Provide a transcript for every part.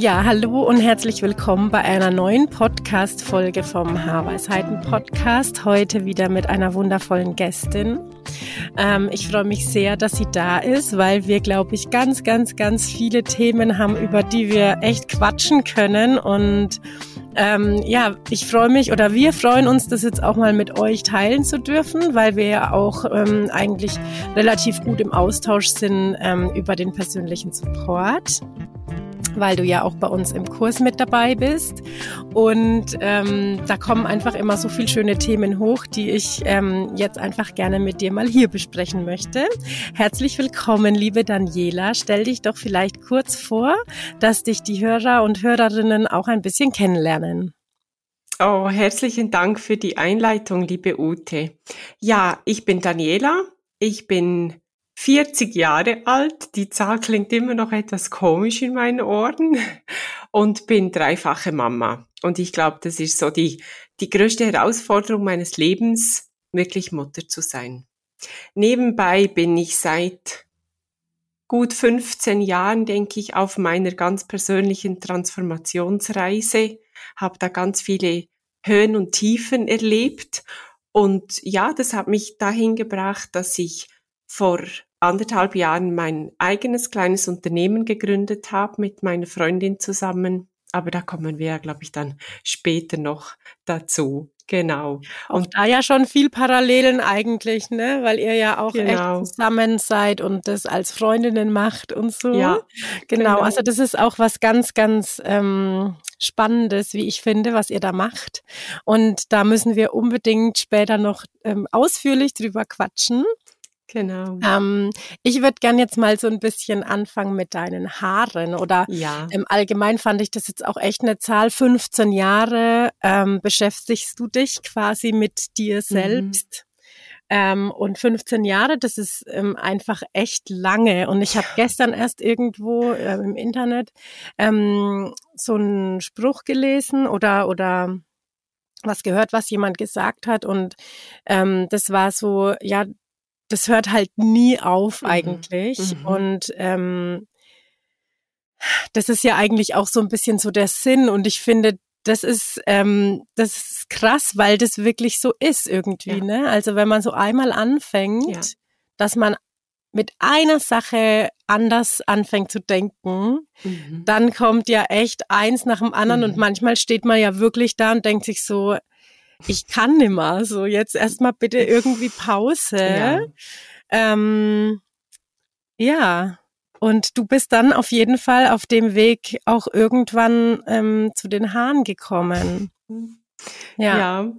Ja, hallo und herzlich willkommen bei einer neuen Podcast-Folge vom Haarweisheiten-Podcast. Heute wieder mit einer wundervollen Gästin. Ähm, ich freue mich sehr, dass sie da ist, weil wir, glaube ich, ganz, ganz, ganz viele Themen haben, über die wir echt quatschen können. Und ähm, ja, ich freue mich oder wir freuen uns, das jetzt auch mal mit euch teilen zu dürfen, weil wir ja auch ähm, eigentlich relativ gut im Austausch sind ähm, über den persönlichen Support weil du ja auch bei uns im Kurs mit dabei bist. Und ähm, da kommen einfach immer so viele schöne Themen hoch, die ich ähm, jetzt einfach gerne mit dir mal hier besprechen möchte. Herzlich willkommen, liebe Daniela. Stell dich doch vielleicht kurz vor, dass dich die Hörer und Hörerinnen auch ein bisschen kennenlernen. Oh, herzlichen Dank für die Einleitung, liebe Ute. Ja, ich bin Daniela. Ich bin 40 Jahre alt. Die Zahl klingt immer noch etwas komisch in meinen Ohren und bin dreifache Mama. Und ich glaube, das ist so die, die größte Herausforderung meines Lebens, wirklich Mutter zu sein. Nebenbei bin ich seit gut 15 Jahren, denke ich, auf meiner ganz persönlichen Transformationsreise, habe da ganz viele Höhen und Tiefen erlebt. Und ja, das hat mich dahin gebracht, dass ich vor anderthalb Jahren mein eigenes kleines Unternehmen gegründet habe mit meiner Freundin zusammen. Aber da kommen wir ja, glaube ich, dann später noch dazu. Genau. Und da ja schon viel Parallelen eigentlich, ne? Weil ihr ja auch genau. echt zusammen seid und das als Freundinnen macht und so. Ja. Genau. genau. Also das ist auch was ganz, ganz ähm, Spannendes, wie ich finde, was ihr da macht. Und da müssen wir unbedingt später noch ähm, ausführlich drüber quatschen. Genau. Ähm, ich würde gern jetzt mal so ein bisschen anfangen mit deinen Haaren oder ja. im Allgemeinen fand ich das jetzt auch echt eine Zahl. 15 Jahre ähm, beschäftigst du dich quasi mit dir mhm. selbst. Mhm. Ähm, und 15 Jahre, das ist ähm, einfach echt lange. Und ich habe gestern erst irgendwo äh, im Internet ähm, so einen Spruch gelesen oder oder was gehört, was jemand gesagt hat. Und ähm, das war so, ja, das hört halt nie auf mhm. eigentlich. Mhm. Und ähm, das ist ja eigentlich auch so ein bisschen so der Sinn. Und ich finde, das ist, ähm, das ist krass, weil das wirklich so ist irgendwie. Ja. Ne? Also wenn man so einmal anfängt, ja. dass man mit einer Sache anders anfängt zu denken, mhm. dann kommt ja echt eins nach dem anderen mhm. und manchmal steht man ja wirklich da und denkt sich so, ich kann nimmer. So, jetzt erstmal bitte irgendwie Pause. Ja. Ähm, ja. Und du bist dann auf jeden Fall auf dem Weg auch irgendwann ähm, zu den Haaren gekommen. Ja. ja.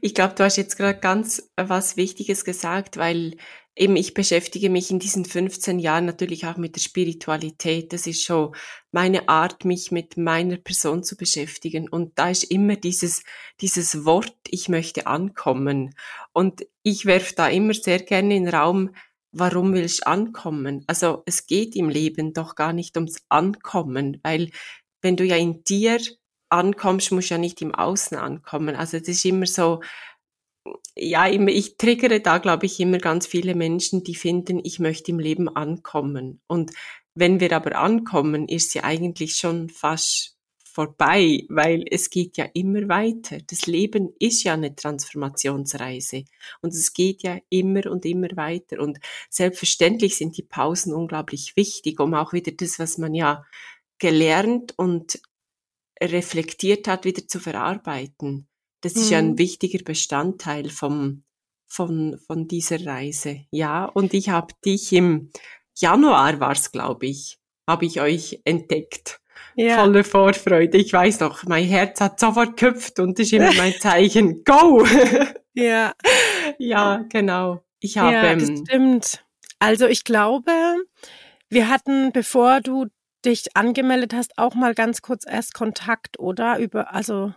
Ich glaube, du hast jetzt gerade ganz was Wichtiges gesagt, weil eben ich beschäftige mich in diesen 15 Jahren natürlich auch mit der Spiritualität. Das ist schon meine Art, mich mit meiner Person zu beschäftigen. Und da ist immer dieses, dieses Wort, ich möchte ankommen. Und ich werfe da immer sehr gerne in den Raum, warum willst du ankommen? Also es geht im Leben doch gar nicht ums Ankommen, weil wenn du ja in dir ankommst, musst du ja nicht im Außen ankommen. Also es ist immer so, ja, ich triggere da, glaube ich, immer ganz viele Menschen, die finden, ich möchte im Leben ankommen. Und wenn wir aber ankommen, ist sie eigentlich schon fast vorbei, weil es geht ja immer weiter. Das Leben ist ja eine Transformationsreise und es geht ja immer und immer weiter. Und selbstverständlich sind die Pausen unglaublich wichtig, um auch wieder das, was man ja gelernt und reflektiert hat, wieder zu verarbeiten. Das ist ja ein mhm. wichtiger Bestandteil vom, von, von dieser Reise. Ja, und ich habe dich im Januar war's, glaube ich, habe ich euch entdeckt. Ja. Volle Vorfreude. Ich weiß noch, mein Herz hat sofort gehüpft und das ist immer mein Zeichen. Go! ja. Ja, genau. Ich habe. Ja, das ähm, stimmt. Also ich glaube, wir hatten, bevor du dich angemeldet hast, auch mal ganz kurz erst Kontakt, oder? Über, also.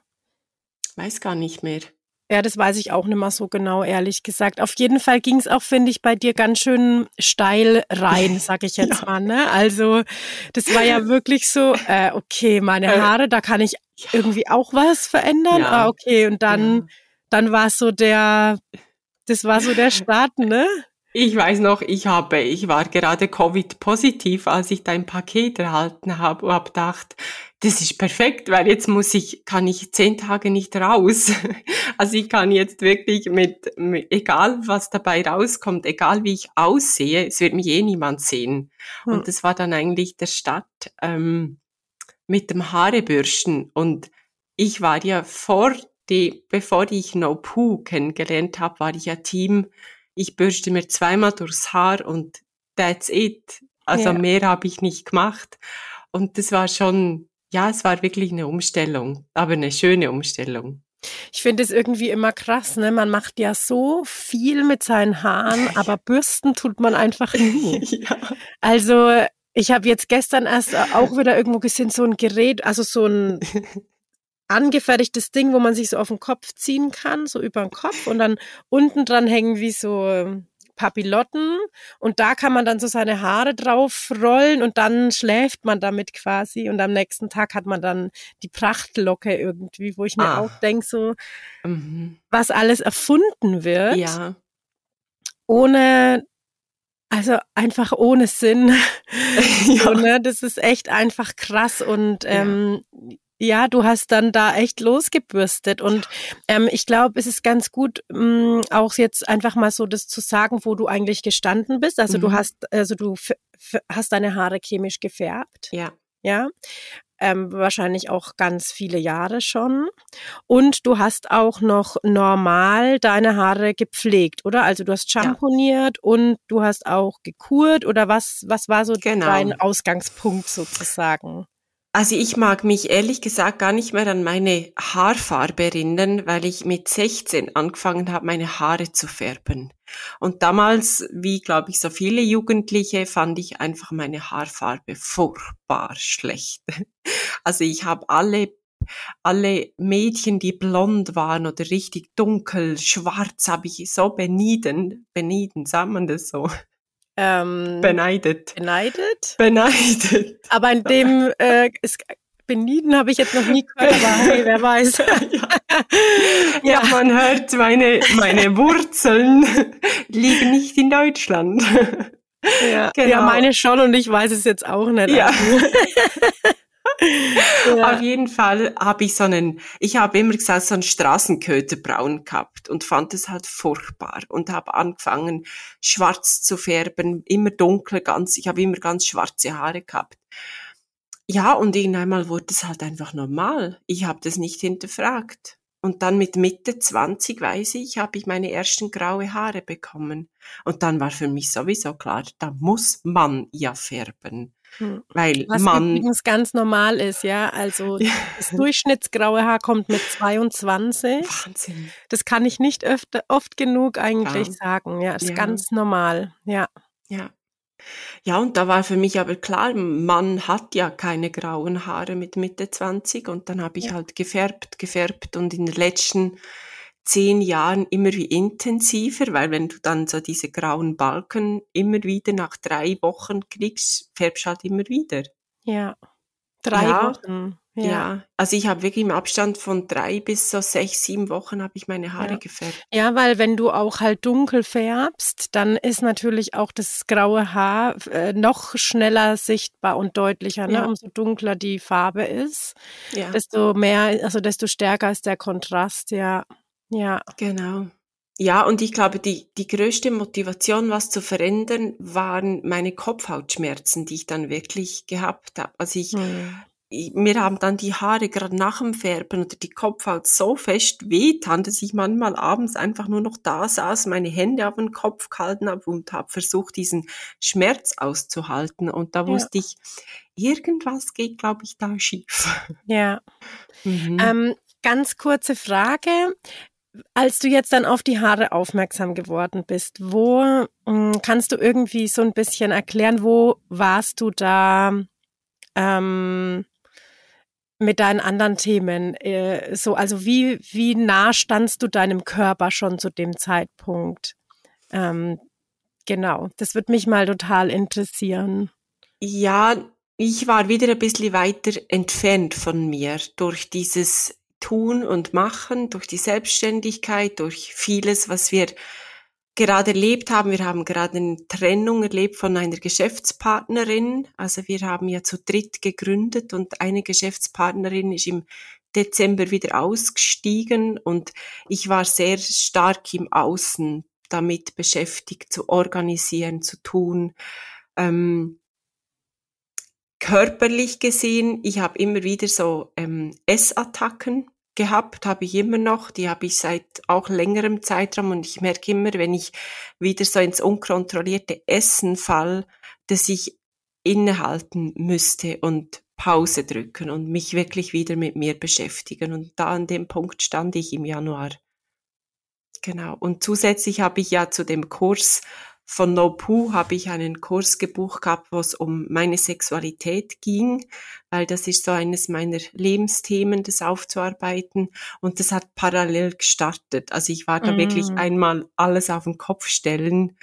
Weiß gar nicht mehr. Ja, das weiß ich auch nicht mehr so genau, ehrlich gesagt. Auf jeden Fall ging es auch, finde ich, bei dir ganz schön steil rein, sag ich jetzt ja. mal. Ne? Also das war ja wirklich so, äh, okay, meine äh, Haare, da kann ich irgendwie auch was verändern. Ja. Ah, okay, und dann, ja. dann war es so der, das war so der Start, ne? Ich weiß noch, ich habe, ich war gerade Covid-positiv, als ich dein Paket erhalten habe und habe gedacht, das ist perfekt, weil jetzt muss ich, kann ich zehn Tage nicht raus. Also ich kann jetzt wirklich mit, mit egal was dabei rauskommt, egal wie ich aussehe, es wird mich eh niemand sehen. Hm. Und das war dann eigentlich der Start ähm, mit dem Haarebürsten. Und ich war ja vor die, bevor ich No Poo kennengelernt habe, war ich ja Team ich bürste mir zweimal durchs Haar und that's it. Also ja. mehr habe ich nicht gemacht. Und das war schon, ja, es war wirklich eine Umstellung, aber eine schöne Umstellung. Ich finde es irgendwie immer krass, ne? Man macht ja so viel mit seinen Haaren, aber bürsten tut man einfach nie. ja. Also ich habe jetzt gestern erst auch wieder irgendwo gesehen, so ein Gerät, also so ein angefertigtes Ding, wo man sich so auf den Kopf ziehen kann, so über den Kopf und dann unten dran hängen wie so Papillotten und da kann man dann so seine Haare drauf rollen und dann schläft man damit quasi und am nächsten Tag hat man dann die Prachtlocke irgendwie, wo ich mir ah. auch denke, so mhm. was alles erfunden wird. Ja. Ohne also einfach ohne Sinn. ja. so, ne? Das ist echt einfach krass und ähm, ja, du hast dann da echt losgebürstet und ähm, ich glaube, es ist ganz gut, mh, mm, auch jetzt einfach mal so das zu sagen, wo du eigentlich gestanden bist. Also mhm. du hast, also du hast deine Haare chemisch gefärbt. Ja. Ja. Ähm, wahrscheinlich auch ganz viele Jahre schon. Und du hast auch noch normal deine Haare gepflegt, oder? Also du hast schamponiert ja. und du hast auch gekurt oder was, was war so genau. dein Ausgangspunkt sozusagen? Also ich mag mich ehrlich gesagt gar nicht mehr an meine Haarfarbe erinnern, weil ich mit 16 angefangen habe, meine Haare zu färben. Und damals, wie glaube ich so viele Jugendliche, fand ich einfach meine Haarfarbe furchtbar schlecht. Also ich habe alle alle Mädchen, die blond waren oder richtig dunkel, schwarz, habe ich so benieden, benieden, sagt man das so? Ähm, beneidet. Beneidet? Beneidet. Aber in dem äh, ist, Beniden habe ich jetzt noch nie gehört, aber hey, wer weiß. ja. ja. man hört, meine, meine Wurzeln liegen nicht in Deutschland. Ja, genau. ja, meine schon und ich weiß es jetzt auch nicht. Ja. Ja. Auf jeden Fall habe ich so einen, ich habe immer gesagt, so einen Straßenköterbraun gehabt und fand es halt furchtbar und habe angefangen, schwarz zu färben, immer dunkler, ganz, ich habe immer ganz schwarze Haare gehabt. Ja, und irgendwann wurde es halt einfach normal. Ich habe das nicht hinterfragt. Und dann mit Mitte 20, weiß ich, habe ich meine ersten graue Haare bekommen. Und dann war für mich sowieso klar, da muss man ja färben. Hm. Weil Was man übrigens ganz normal ist, ja. Also das durchschnittsgraue Haar kommt mit 22. Wahnsinn. Das kann ich nicht öfter, oft genug eigentlich ja. sagen. Ja, das ist ja. ganz normal. Ja. Ja. Ja, und da war für mich aber klar, man hat ja keine grauen Haare mit Mitte 20 und dann habe ich halt gefärbt, gefärbt und in den letzten zehn Jahren immer wie intensiver, weil wenn du dann so diese grauen Balken immer wieder nach drei Wochen kriegst, färbst halt immer wieder. Ja. Drei ja, Wochen. Ja. ja. also ich habe wirklich im Abstand von drei bis so sechs, sieben Wochen habe ich meine Haare ja. gefärbt. Ja, weil wenn du auch halt dunkel färbst, dann ist natürlich auch das graue Haar äh, noch schneller sichtbar und deutlicher. Ne? Ja. Umso dunkler die Farbe ist, desto mehr, also desto stärker ist der Kontrast, ja. Ja. Genau. Ja, und ich glaube, die, die größte Motivation, was zu verändern, waren meine Kopfhautschmerzen, die ich dann wirklich gehabt habe. Also ich, hm. ich mir haben dann die Haare gerade nach dem Färben oder die Kopfhaut so fest wehtan, dass ich manchmal abends einfach nur noch da saß, meine Hände auf den Kopf gehalten habe und habe versucht, diesen Schmerz auszuhalten. Und da wusste ja. ich, irgendwas geht, glaube ich, da schief. Ja. Mhm. Ähm, ganz kurze Frage. Als du jetzt dann auf die Haare aufmerksam geworden bist, wo hm, kannst du irgendwie so ein bisschen erklären, wo warst du da ähm, mit deinen anderen Themen? Äh, so, also wie, wie nah standst du deinem Körper schon zu dem Zeitpunkt? Ähm, genau, das würde mich mal total interessieren. Ja, ich war wieder ein bisschen weiter entfernt von mir durch dieses Tun und Machen, durch die Selbstständigkeit, durch vieles, was wir gerade erlebt haben. Wir haben gerade eine Trennung erlebt von einer Geschäftspartnerin. Also wir haben ja zu dritt gegründet und eine Geschäftspartnerin ist im Dezember wieder ausgestiegen und ich war sehr stark im Außen damit beschäftigt, zu organisieren, zu tun. Ähm, körperlich gesehen, ich habe immer wieder so ähm, Essattacken gehabt, habe ich immer noch. Die habe ich seit auch längerem Zeitraum und ich merke immer, wenn ich wieder so ins unkontrollierte Essen fall, dass ich innehalten müsste und Pause drücken und mich wirklich wieder mit mir beschäftigen. Und da an dem Punkt stand ich im Januar. Genau. Und zusätzlich habe ich ja zu dem Kurs von No Poo habe ich einen Kurs gebucht gehabt, wo es um meine Sexualität ging, weil das ist so eines meiner Lebensthemen, das aufzuarbeiten. Und das hat parallel gestartet. Also ich war da mm. wirklich einmal alles auf den Kopf stellen.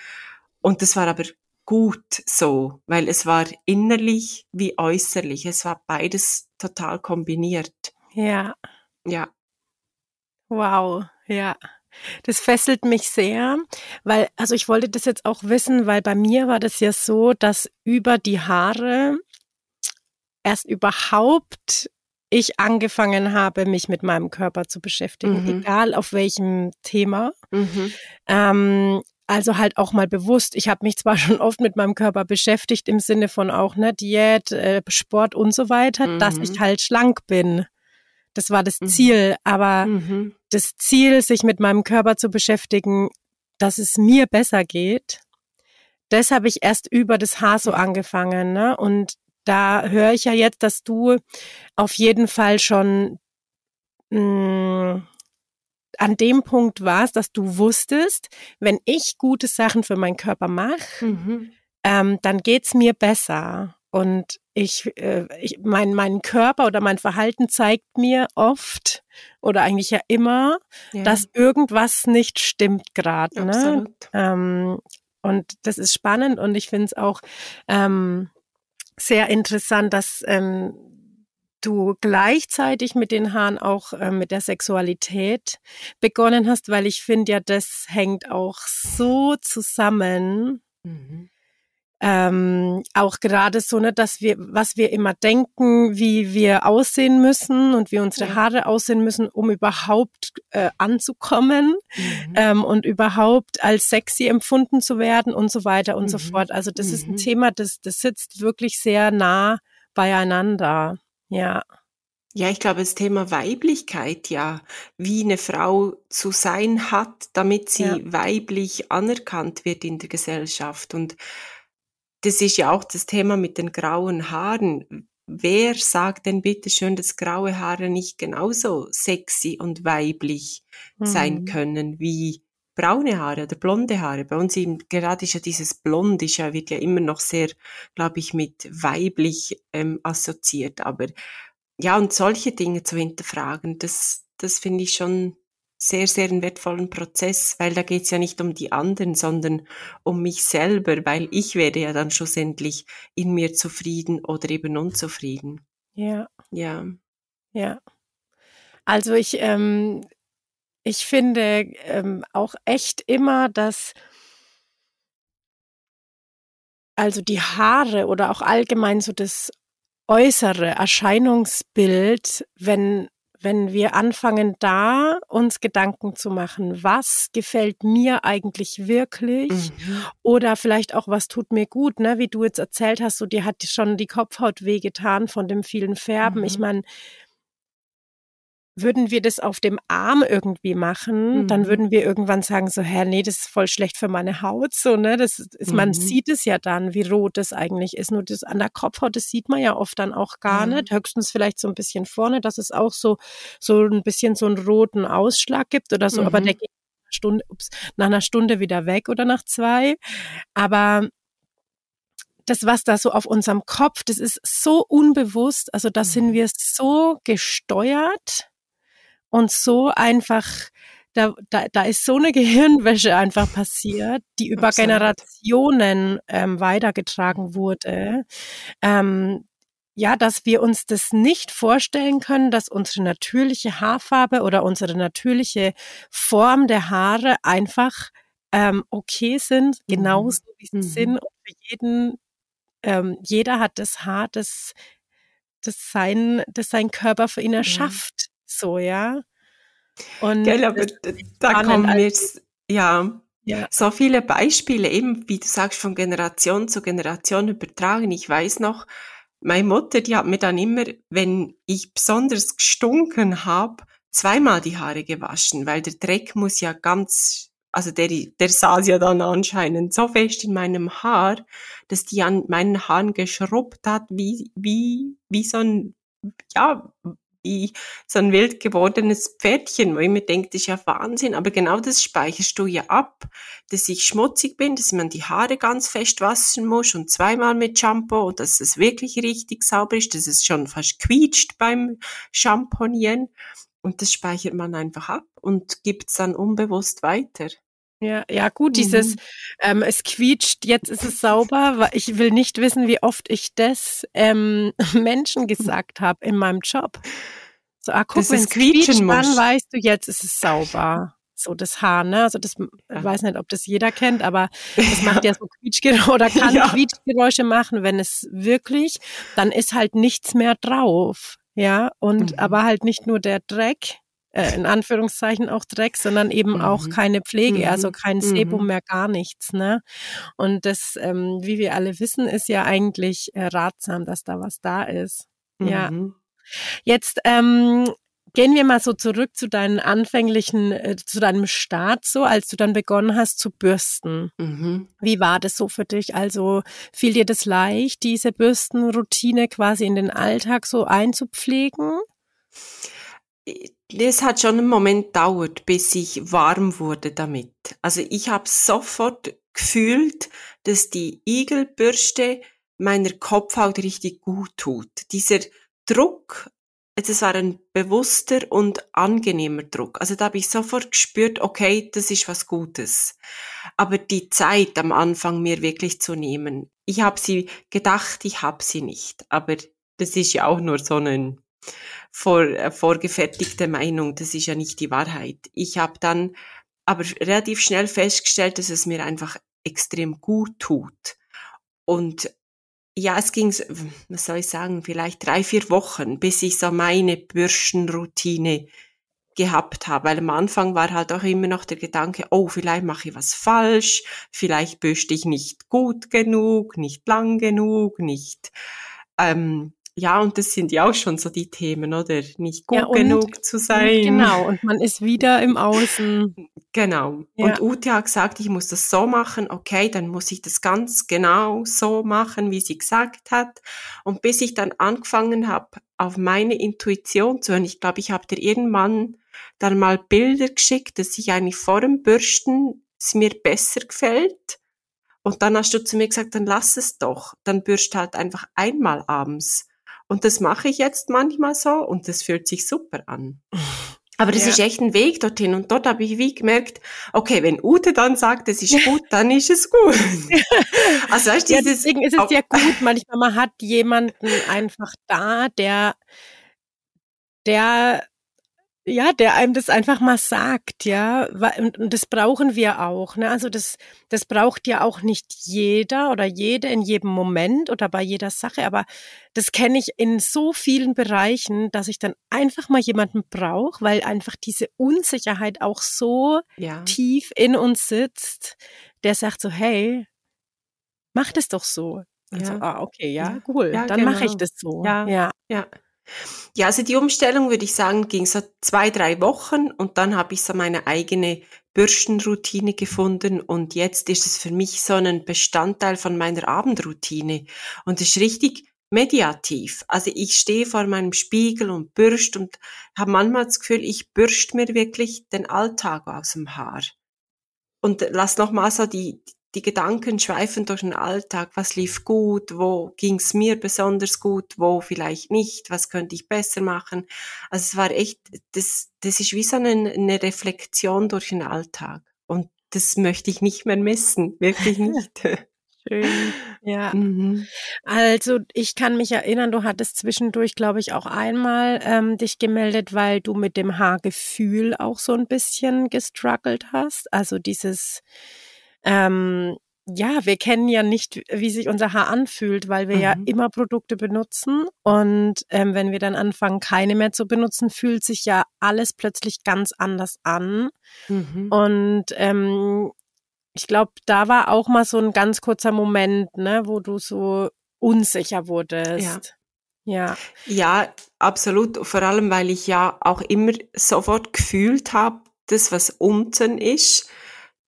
Und das war aber gut so, weil es war innerlich wie äußerlich. Es war beides total kombiniert. Ja. Ja. Wow, ja. Das fesselt mich sehr, weil, also ich wollte das jetzt auch wissen, weil bei mir war das ja so, dass über die Haare erst überhaupt ich angefangen habe, mich mit meinem Körper zu beschäftigen, mhm. egal auf welchem Thema. Mhm. Ähm, also halt auch mal bewusst. Ich habe mich zwar schon oft mit meinem Körper beschäftigt im Sinne von auch ne Diät, äh, Sport und so weiter, mhm. dass ich mhm. halt schlank bin. Das war das mhm. Ziel. Aber mhm. das Ziel, sich mit meinem Körper zu beschäftigen, dass es mir besser geht, das habe ich erst über das Haar so angefangen. Ne? Und da höre ich ja jetzt, dass du auf jeden Fall schon mh, mm, an dem Punkt warst, dass du wusstest, wenn ich gute Sachen für meinen Körper mache, mhm. ähm, dann geht's mir besser. Und ich, äh, ich mein, mein Körper oder mein Verhalten zeigt mir oft oder eigentlich ja immer, ja. dass irgendwas nicht stimmt gerade. Ne? Ähm, und das ist spannend und ich finde es auch ähm, sehr interessant, dass ähm, du gleichzeitig mit den Haaren auch äh, mit der Sexualität begonnen hast, weil ich finde ja, das hängt auch so zusammen. Mhm ähm, auch gerade so, ne, dass wir, was wir immer denken, wie wir aussehen müssen und wie unsere Haare aussehen müssen, um überhaupt äh, anzukommen mhm. ähm, und überhaupt als sexy empfunden zu werden und so weiter und mhm. so fort. Also das mhm. ist ein mhm. Thema, das, das sitzt wirklich sehr nah beieinander. Ja. Ja, ich glaube, das Thema Weiblichkeit, ja, wie eine Frau zu sein hat, damit sie ja. weiblich anerkannt wird in der Gesellschaft. Und das ist ja auch das Thema mit den grauen Haaren. Wer sagt denn bitte schön, dass graue Haare nicht genauso sexy und weiblich mhm. sein können wie braune Haare oder blonde Haare? Bei uns eben, gerade ist ja dieses Blond, ist ja, wird ja immer noch sehr, glaube ich, mit weiblich ähm, assoziiert. Aber ja, und solche Dinge zu hinterfragen, das, das finde ich schon sehr, sehr einen wertvollen Prozess, weil da geht es ja nicht um die anderen, sondern um mich selber, weil ich werde ja dann schlussendlich in mir zufrieden oder eben unzufrieden. Ja. Ja. Ja. Also ich, ähm, ich finde ähm, auch echt immer, dass also die Haare oder auch allgemein so das äußere Erscheinungsbild, wenn wenn wir anfangen, da uns Gedanken zu machen, was gefällt mir eigentlich wirklich mhm. oder vielleicht auch, was tut mir gut, ne? wie du jetzt erzählt hast, so dir hat schon die Kopfhaut wehgetan von dem vielen Färben. Mhm. Ich meine, würden wir das auf dem Arm irgendwie machen, mhm. dann würden wir irgendwann sagen so, hä, nee, das ist voll schlecht für meine Haut, so, ne, das ist, mhm. man sieht es ja dann, wie rot das eigentlich ist, nur das an der Kopfhaut, das sieht man ja oft dann auch gar mhm. nicht, höchstens vielleicht so ein bisschen vorne, dass es auch so, so ein bisschen so einen roten Ausschlag gibt oder so, aber der mhm. geht nach einer Stunde, ups, nach einer Stunde wieder weg oder nach zwei, aber das, was da so auf unserem Kopf, das ist so unbewusst, also da sind mhm. wir so gesteuert und so einfach, da, da, da ist so eine Gehirnwäsche einfach passiert, die über Absolut. Generationen ähm, weitergetragen wurde. Ähm, ja, dass wir uns das nicht vorstellen können, dass unsere natürliche Haarfarbe oder unsere natürliche Form der Haare einfach ähm, okay sind, mhm. genauso wie sie mhm. sind. Und für jeden ähm, jeder hat das Haar, das, das, sein, das sein Körper für ihn erschafft. Ja. So, ja. Und Gell, aber da kommen jetzt, ja, ja, so viele Beispiele, eben wie du sagst, von Generation zu Generation übertragen. Ich weiß noch, meine Mutter, die hat mir dann immer, wenn ich besonders gestunken habe, zweimal die Haare gewaschen, weil der Dreck muss ja ganz also der, der saß ja dann anscheinend so fest in meinem Haar, dass die an meinen Haaren geschrubbt hat, wie, wie, wie so ein, ja, wie so ein wild gewordenes Pferdchen, wo ich mir denke, das ist ja Wahnsinn, aber genau das speicherst du ja ab, dass ich schmutzig bin, dass man die Haare ganz fest waschen muss und zweimal mit Shampoo und dass es wirklich richtig sauber ist, dass es schon fast quietscht beim Shampoonieren und das speichert man einfach ab und gibt es dann unbewusst weiter. Ja, ja gut, mhm. dieses ähm, es quietscht, jetzt ist es sauber, weil ich will nicht wissen, wie oft ich das ähm, Menschen gesagt habe in meinem Job. So, ah, guck, wenn es quietscht, dann weißt du, jetzt ist es sauber. So das Haar, ne? Also das, ich weiß nicht, ob das jeder kennt, aber das macht ja so Quietschgeräusche oder kann ja. Quietschgeräusche machen, wenn es wirklich, dann ist halt nichts mehr drauf. Ja, und mhm. aber halt nicht nur der Dreck, äh, in Anführungszeichen auch Dreck, sondern eben mhm. auch keine Pflege, mhm. also kein Sebum mhm. mehr, gar nichts. Ne? Und das, ähm, wie wir alle wissen, ist ja eigentlich äh, ratsam, dass da was da ist. Ja. Mhm. Jetzt ähm, gehen wir mal so zurück zu deinen anfänglichen, äh, zu deinem Start, so als du dann begonnen hast zu bürsten. Mhm. Wie war das so für dich? Also fiel dir das leicht, diese Bürstenroutine quasi in den Alltag so einzupflegen? Es hat schon einen Moment gedauert, bis ich warm wurde damit. Also ich habe sofort gefühlt, dass die Igelbürste meiner Kopfhaut richtig gut tut. Dieser Druck, es war ein bewusster und angenehmer Druck. Also da habe ich sofort gespürt, okay, das ist was Gutes. Aber die Zeit am Anfang mir wirklich zu nehmen, ich habe sie gedacht, ich habe sie nicht. Aber das ist ja auch nur so ein vor, äh, vorgefertigte Meinung. Das ist ja nicht die Wahrheit. Ich habe dann aber relativ schnell festgestellt, dass es mir einfach extrem gut tut. Und ja, es ging, was soll ich sagen, vielleicht drei, vier Wochen, bis ich so meine Bürstenroutine gehabt habe. Weil am Anfang war halt auch immer noch der Gedanke, oh, vielleicht mache ich was falsch, vielleicht bürste ich nicht gut genug, nicht lang genug, nicht ähm, ja, und das sind ja auch schon so die Themen, oder? Nicht gut ja, und, genug zu sein. Genau, und man ist wieder im Außen. Genau. Ja. Und Ute hat gesagt, ich muss das so machen, okay, dann muss ich das ganz genau so machen, wie sie gesagt hat. Und bis ich dann angefangen habe, auf meine Intuition zu hören, ich glaube, ich habe dir irgendwann dann mal Bilder geschickt, dass ich eigentlich vor dem Bürsten es mir besser gefällt. Und dann hast du zu mir gesagt, dann lass es doch. Dann bürst halt einfach einmal abends. Und das mache ich jetzt manchmal so und das fühlt sich super an. Aber das ja. ist echt ein Weg dorthin. Und dort habe ich wie gemerkt, okay, wenn Ute dann sagt, es ist gut, dann ist es gut. also weißt, ja, deswegen ist es ja gut. Manchmal man hat jemanden einfach da, der, der ja, der einem das einfach mal sagt, ja, und, und das brauchen wir auch, ne? Also das, das braucht ja auch nicht jeder oder jede in jedem Moment oder bei jeder Sache, aber das kenne ich in so vielen Bereichen, dass ich dann einfach mal jemanden brauche, weil einfach diese Unsicherheit auch so ja. tief in uns sitzt, der sagt so, hey, mach das doch so. Also, ja. ah, okay, ja, cool, ja, dann genau. mache ich das so. Ja, ja. ja. Ja, also die Umstellung würde ich sagen, ging so zwei, drei Wochen und dann habe ich so meine eigene Bürstenroutine gefunden und jetzt ist es für mich so ein Bestandteil von meiner Abendroutine und es ist richtig mediativ. Also ich stehe vor meinem Spiegel und bürst und habe manchmal das Gefühl, ich bürst mir wirklich den Alltag aus dem Haar und lass nochmal so die, die Gedanken schweifen durch den Alltag. Was lief gut? Wo ging es mir besonders gut? Wo vielleicht nicht? Was könnte ich besser machen? Also es war echt, das, das ist wie so eine, eine Reflexion durch den Alltag. Und das möchte ich nicht mehr missen. Wirklich nicht. Schön. Ja. Mhm. Also ich kann mich erinnern, du hattest zwischendurch, glaube ich, auch einmal ähm, dich gemeldet, weil du mit dem Haargefühl auch so ein bisschen gestruggelt hast. Also dieses, ähm, ja, wir kennen ja nicht, wie sich unser Haar anfühlt, weil wir mhm. ja immer Produkte benutzen. Und ähm, wenn wir dann anfangen, keine mehr zu benutzen, fühlt sich ja alles plötzlich ganz anders an. Mhm. Und ähm, ich glaube, da war auch mal so ein ganz kurzer Moment, ne, wo du so unsicher wurdest. Ja. Ja. Ja, absolut. Vor allem, weil ich ja auch immer sofort gefühlt habe, das, was unten ist,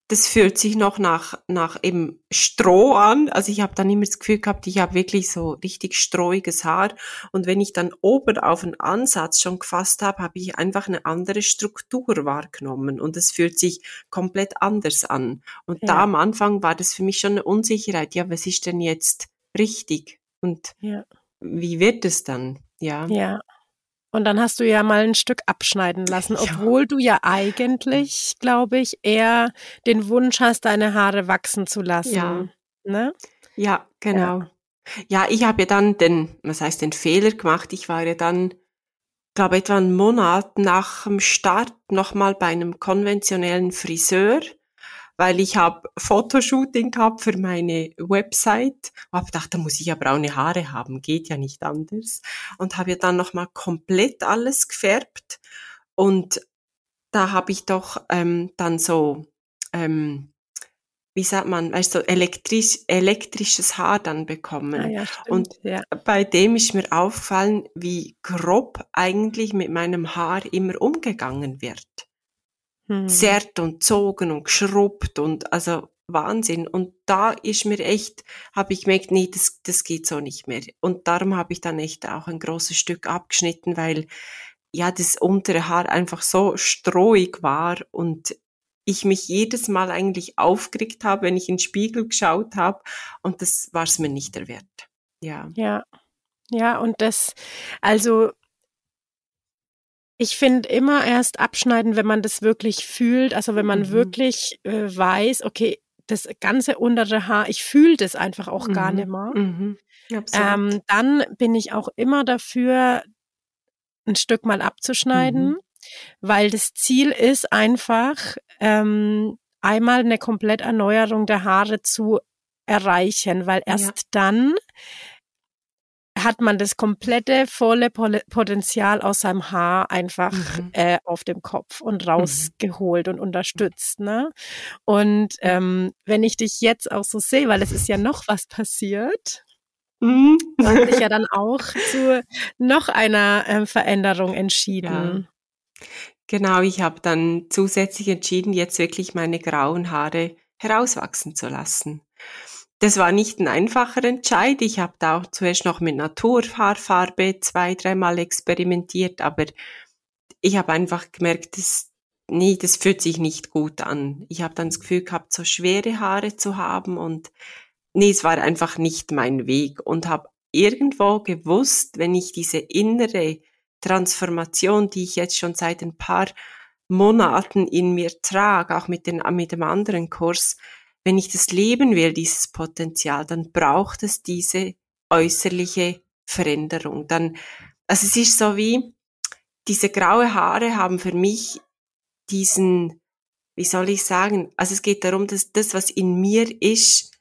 das fühlt sich noch nach, nach eben Stroh an. Also ich habe dann immer das Gefühl gehabt, ich habe wirklich so richtig strohiges Haar. Und wenn ich dann oben auf einen Ansatz schon gefasst habe, habe ich einfach eine andere Struktur wahrgenommen. Und es fühlt sich komplett anders an. Und ja. da am Anfang war das für mich schon eine Unsicherheit. Ja, was ist denn jetzt richtig? Und ja. wie wird es dann? Ja. Ja. Und dann hast du ja mal ein Stück abschneiden lassen, obwohl ja. du ja eigentlich, glaube ich, eher den Wunsch hast, deine Haare wachsen zu lassen. Ja, ne? ja genau. Ja. ja ich habe ja dann den, was heißt den Fehler gemacht. Ich war ja dann, glaube etwa einen Monat nach dem Start nochmal bei einem konventionellen Friseur weil ich habe Fotoshooting gehabt für meine Website. Hab gedacht, da muss ich ja braune Haare haben, geht ja nicht anders. Und habe ja dann nochmal komplett alles gefärbt. Und da habe ich doch ähm, dann so, ähm, wie sagt man, weißt du, elektrisch, elektrisches Haar dann bekommen. Ah, ja, und ja. bei dem ist mir aufgefallen, wie grob eigentlich mit meinem Haar immer umgegangen wird hm. zerrt und zogen und geschrubbt und also Wahnsinn. Und da ist mir echt, habe ich gemerkt, nee, das, das geht so nicht mehr. Und darum habe ich dann echt auch ein großes Stück abgeschnitten, weil ja das untere Haar einfach so strohig war und ich mich jedes Mal eigentlich aufgeregt habe, wenn ich in den Spiegel geschaut habe und das war es mir nicht der Wert. Ja. Ja. Ja, und das, also ich finde immer erst abschneiden, wenn man das wirklich fühlt, also wenn man mhm. wirklich äh, weiß, okay, das ganze untere Haar, ich fühle das einfach auch mhm. gar nicht mehr. Mhm. Ähm, dann bin ich auch immer dafür, ein Stück mal abzuschneiden, mhm. weil das Ziel ist einfach, ähm, einmal eine Kompletterneuerung der Haare zu erreichen, weil erst ja. dann hat man das komplette volle Potenzial aus seinem Haar einfach mhm. äh, auf dem Kopf und mhm. rausgeholt mhm. und unterstützt. Ne? Und ähm, wenn ich dich jetzt auch so sehe, weil es ist ja noch was passiert, mhm. hat sich ja dann auch zu noch einer äh, Veränderung entschieden. Ja. Genau, ich habe dann zusätzlich entschieden, jetzt wirklich meine grauen Haare herauswachsen zu lassen das war nicht ein einfacher Entscheid. Ich habe da auch zuerst noch mit Naturhaarfarbe zwei, dreimal experimentiert, aber ich habe einfach gemerkt, das, nee, das fühlt sich nicht gut an. Ich habe dann das Gefühl gehabt, so schwere Haare zu haben und nee, es war einfach nicht mein Weg und habe irgendwo gewusst, wenn ich diese innere Transformation, die ich jetzt schon seit ein paar Monaten in mir trage, auch mit, den, mit dem anderen Kurs, wenn ich das leben will, dieses Potenzial, dann braucht es diese äußerliche Veränderung. Dann, also es ist so wie, diese graue Haare haben für mich diesen, wie soll ich sagen, also es geht darum, dass das, was in mir ist,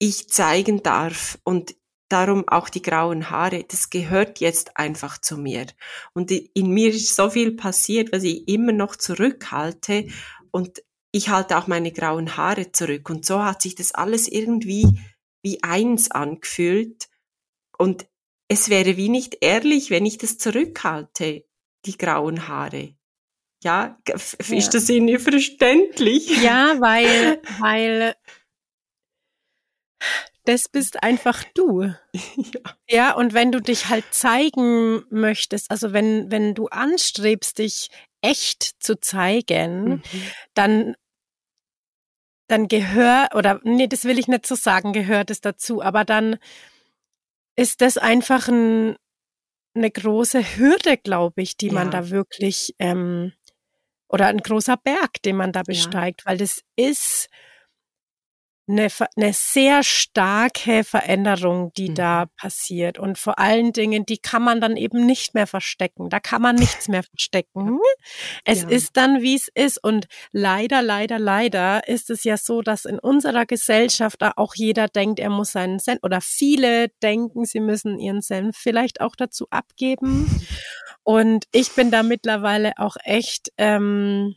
ich zeigen darf und darum auch die grauen Haare, das gehört jetzt einfach zu mir. Und in mir ist so viel passiert, was ich immer noch zurückhalte und ich halte auch meine grauen Haare zurück. Und so hat sich das alles irgendwie wie eins angefühlt. Und es wäre wie nicht ehrlich, wenn ich das zurückhalte, die grauen Haare. Ja, ist ja. das Ihnen verständlich? Ja, weil, weil das bist einfach du. Ja. ja, und wenn du dich halt zeigen möchtest, also wenn, wenn du anstrebst, dich echt zu zeigen, mhm. dann dann gehört, oder nee, das will ich nicht so sagen, gehört es dazu, aber dann ist das einfach ein, eine große Hürde, glaube ich, die ja. man da wirklich, ähm, oder ein großer Berg, den man da besteigt, ja. weil das ist eine, eine sehr starke Veränderung, die mhm. da passiert. Und vor allen Dingen, die kann man dann eben nicht mehr verstecken. Da kann man nichts mehr verstecken. Es ja. ist dann, wie es ist. Und leider, leider, leider ist es ja so, dass in unserer Gesellschaft auch jeder denkt, er muss seinen Senf oder viele denken, sie müssen ihren Senf vielleicht auch dazu abgeben. Und ich bin da mittlerweile auch echt, ähm,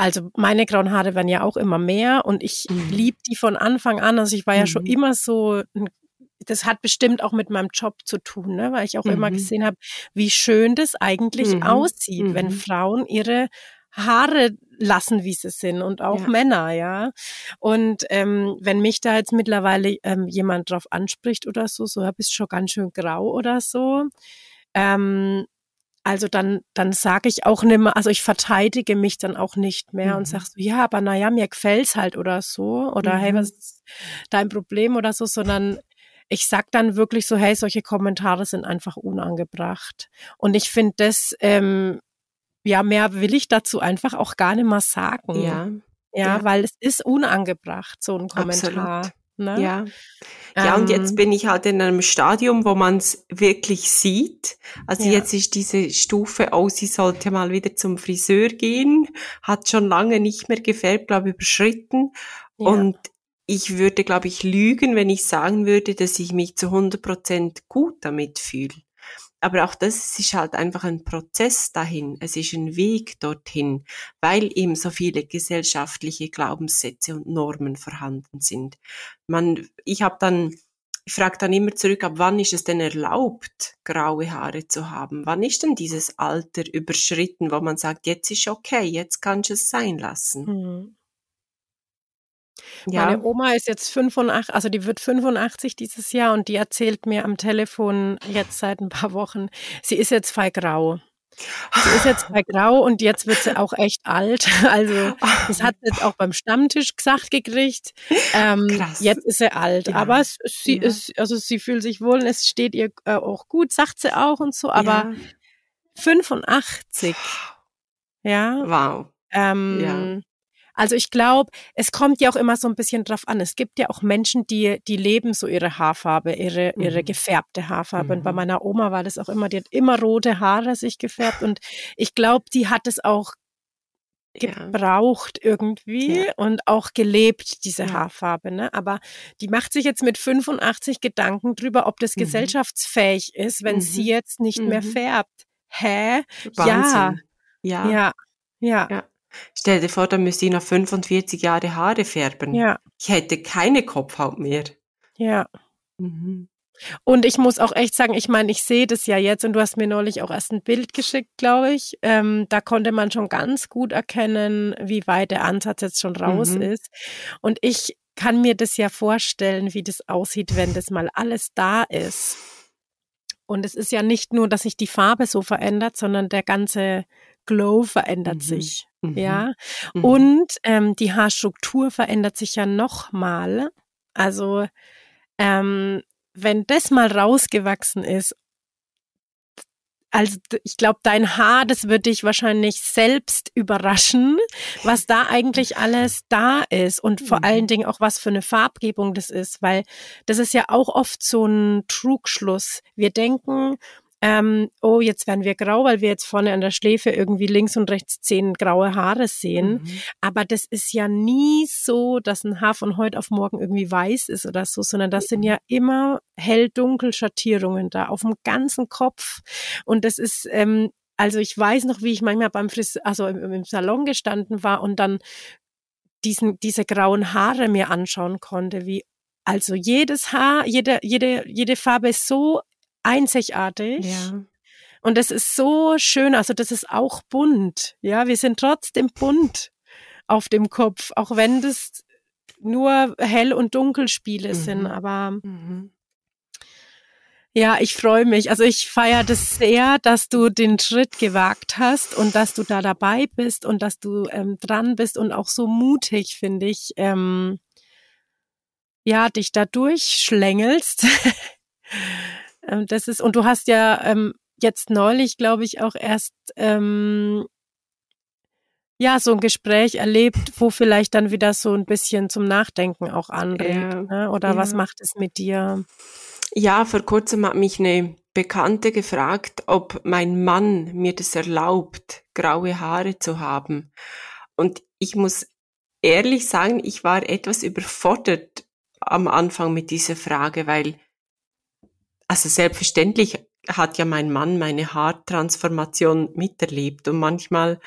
also meine grauen Haare werden ja auch immer mehr und ich mhm. liebe die von Anfang an. Also ich war ja mhm. schon immer so, das hat bestimmt auch mit meinem Job zu tun, ne? weil ich auch mhm. immer gesehen habe, wie schön das eigentlich mhm. aussieht, wenn mhm. Frauen ihre Haare lassen, wie sie sind und auch ja. Männer, ja. Und ähm, wenn mich da jetzt mittlerweile ähm, jemand drauf anspricht oder so, so, ja, bist schon ganz schön grau oder so, ähm, also dann, dann sage ich auch nimmer, also ich verteidige mich dann auch nicht mehr mhm. und sag so, ja, aber naja, mir gefällt's halt oder so. Oder mhm. hey, was ist dein Problem oder so, sondern ich sag dann wirklich so, hey, solche Kommentare sind einfach unangebracht. Und ich finde das, ähm, ja, mehr will ich dazu einfach auch gar nicht mehr sagen. Ja. Ja, ja. weil es ist unangebracht, so ein Kommentar. Absolut. Ne? Ja. Ja, ähm, und jetzt ähm. bin ich halt in einem Stadium, wo man es wirklich sieht. Also ja. jetzt ist diese Stufe, oh, sie sollte mal wieder zum Friseur gehen, hat schon lange nicht mehr gefärbt, glaube überschritten. Ja. Und ich würde, glaube ich, lügen, wenn ich sagen würde, dass ich mich zu 100 Prozent gut damit fühle aber auch das ist halt einfach ein Prozess dahin. Es ist ein Weg dorthin, weil eben so viele gesellschaftliche Glaubenssätze und Normen vorhanden sind. Man, ich habe dann, ich frage dann immer zurück, ab wann ist es denn erlaubt, graue Haare zu haben? Wann ist denn dieses Alter überschritten, wo man sagt, jetzt ist okay, jetzt kannst du es sein lassen? Mhm. Ja. Meine Oma ist jetzt 85, also die wird 85 dieses Jahr und die erzählt mir am Telefon jetzt seit ein paar Wochen, sie ist jetzt grau. Sie ist jetzt bei Grau und jetzt wird sie auch echt alt. Also das hat sie jetzt auch beim Stammtisch gesagt gekriegt. Ähm. Jetzt ist sie alt, ja. aber sie ja. ist, also sie fühlt sich wohl, es steht ihr äh, auch gut, sagt sie auch und so. Aber ja. 85, ja. Wow. Ähm, ja. Also ich glaube, es kommt ja auch immer so ein bisschen drauf an. Es gibt ja auch Menschen, die, die leben so ihre Haarfarbe, ihre, mhm. ihre gefärbte Haarfarbe. Mhm. Und bei mhm. meiner Oma war das auch immer, die hat immer rote Haare sich gefärbt. Und ich glaube, die hat es auch gebraucht ja. irgendwie ja. und auch gelebt, diese ja. Haarfarbe. Ne? Aber die macht sich jetzt mit 85 Gedanken drüber, ob das mhm. gesellschaftsfähig ist, wenn mhm. sie jetzt nicht mehr mhm. färbt. Hä? Wahnsinn. Ja. Ja. Ja. ja. Stell dir vor, da müsste ich noch 45 Jahre Haare färben. Ja. Ich hätte keine Kopfhaut mehr. Ja. Mhm. Und ich muss auch echt sagen, ich meine, ich sehe das ja jetzt und du hast mir neulich auch erst ein Bild geschickt, glaube ich. Ähm, da konnte man schon ganz gut erkennen, wie weit der Ansatz jetzt schon raus mhm. ist. Und ich kann mir das ja vorstellen, wie das aussieht, wenn das mal alles da ist. Und es ist ja nicht nur, dass sich die Farbe so verändert, sondern der ganze Glow verändert mhm. sich. Mhm. Ja. Mhm. Und ähm, die Haarstruktur verändert sich ja nochmal. Also ähm, wenn das mal rausgewachsen ist, also ich glaube, dein Haar, das wird dich wahrscheinlich selbst überraschen, was da eigentlich alles da ist und vor mhm. allen Dingen auch was für eine Farbgebung das ist, weil das ist ja auch oft so ein Trugschluss. Wir denken, ähm, oh, jetzt werden wir grau, weil wir jetzt vorne an der Schläfe irgendwie links und rechts zehn graue Haare sehen. Mhm. Aber das ist ja nie so, dass ein Haar von heute auf morgen irgendwie weiß ist oder so, sondern das sind ja immer hell-dunkel Schattierungen da auf dem ganzen Kopf. Und das ist, ähm, also ich weiß noch, wie ich manchmal beim Fris also im, im Salon gestanden war und dann diesen, diese grauen Haare mir anschauen konnte, wie also jedes Haar, jede, jede, jede Farbe ist so einzigartig. Ja. Und es ist so schön, also das ist auch bunt. Ja, wir sind trotzdem bunt auf dem Kopf, auch wenn das nur Hell- und Dunkelspiele mhm. sind, aber mhm. Ja, ich freue mich. Also ich feiere das sehr, dass du den Schritt gewagt hast und dass du da dabei bist und dass du ähm, dran bist und auch so mutig, finde ich, ähm, ja, dich da durchschlängelst. Ähm, das ist, und du hast ja ähm, jetzt neulich, glaube ich, auch erst ähm, ja, so ein Gespräch erlebt, wo vielleicht dann wieder so ein bisschen zum Nachdenken auch anregt. Ja, ne? Oder ja. was macht es mit dir? Ja, vor kurzem hat mich eine Bekannte gefragt, ob mein Mann mir das erlaubt, graue Haare zu haben. Und ich muss ehrlich sagen, ich war etwas überfordert am Anfang mit dieser Frage, weil, also selbstverständlich hat ja mein Mann meine Haartransformation miterlebt und manchmal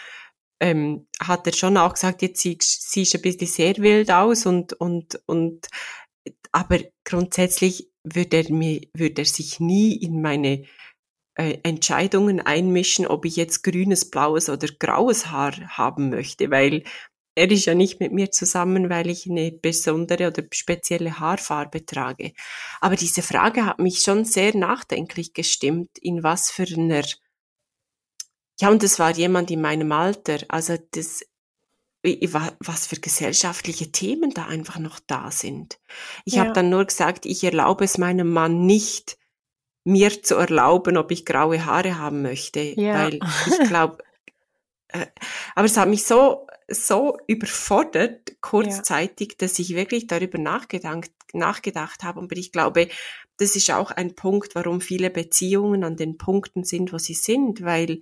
ähm, hat er schon auch gesagt, jetzt siehst, siehst ein bisschen sehr wild aus und, und, und, aber grundsätzlich würde er mir, würde er sich nie in meine äh, Entscheidungen einmischen, ob ich jetzt grünes, blaues oder graues Haar haben möchte, weil er ist ja nicht mit mir zusammen, weil ich eine besondere oder spezielle Haarfarbe trage. Aber diese Frage hat mich schon sehr nachdenklich gestimmt, in was für einer ja, und das war jemand in meinem Alter. Also das, was für gesellschaftliche Themen da einfach noch da sind. Ich ja. habe dann nur gesagt, ich erlaube es meinem Mann nicht, mir zu erlauben, ob ich graue Haare haben möchte, ja. weil ich glaube, äh, aber es hat mich so so überfordert kurzzeitig, ja. dass ich wirklich darüber nachgedacht nachgedacht habe. Aber ich glaube, das ist auch ein Punkt, warum viele Beziehungen an den Punkten sind, wo sie sind, weil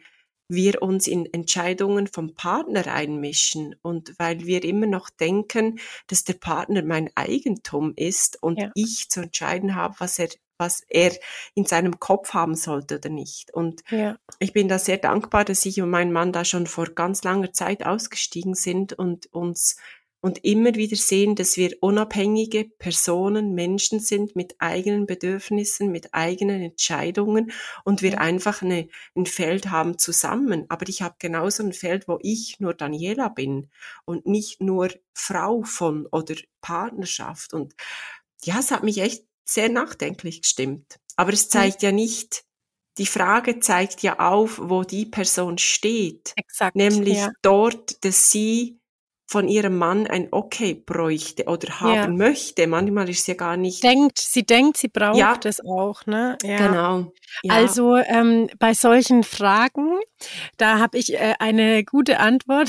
wir uns in Entscheidungen vom Partner einmischen und weil wir immer noch denken, dass der Partner mein Eigentum ist und ja. ich zu entscheiden habe, was er was er in seinem Kopf haben sollte oder nicht. Und ja. ich bin da sehr dankbar, dass ich und mein Mann da schon vor ganz langer Zeit ausgestiegen sind und uns und immer wieder sehen, dass wir unabhängige Personen, Menschen sind mit eigenen Bedürfnissen, mit eigenen Entscheidungen und wir einfach eine, ein Feld haben zusammen. Aber ich habe genauso ein Feld, wo ich nur Daniela bin und nicht nur Frau von oder Partnerschaft. Und ja, es hat mich echt sehr nachdenklich gestimmt. Aber es zeigt ja nicht, die Frage zeigt ja auf, wo die Person steht. Exakt. Nämlich ja. dort, dass sie von ihrem Mann ein Okay bräuchte oder haben ja. möchte. Manchmal ist sie ja gar nicht. Denkt, sie denkt, sie braucht ja. es auch, ne? Ja. Genau. Ja. Also ähm, bei solchen Fragen, da habe ich äh, eine gute Antwort.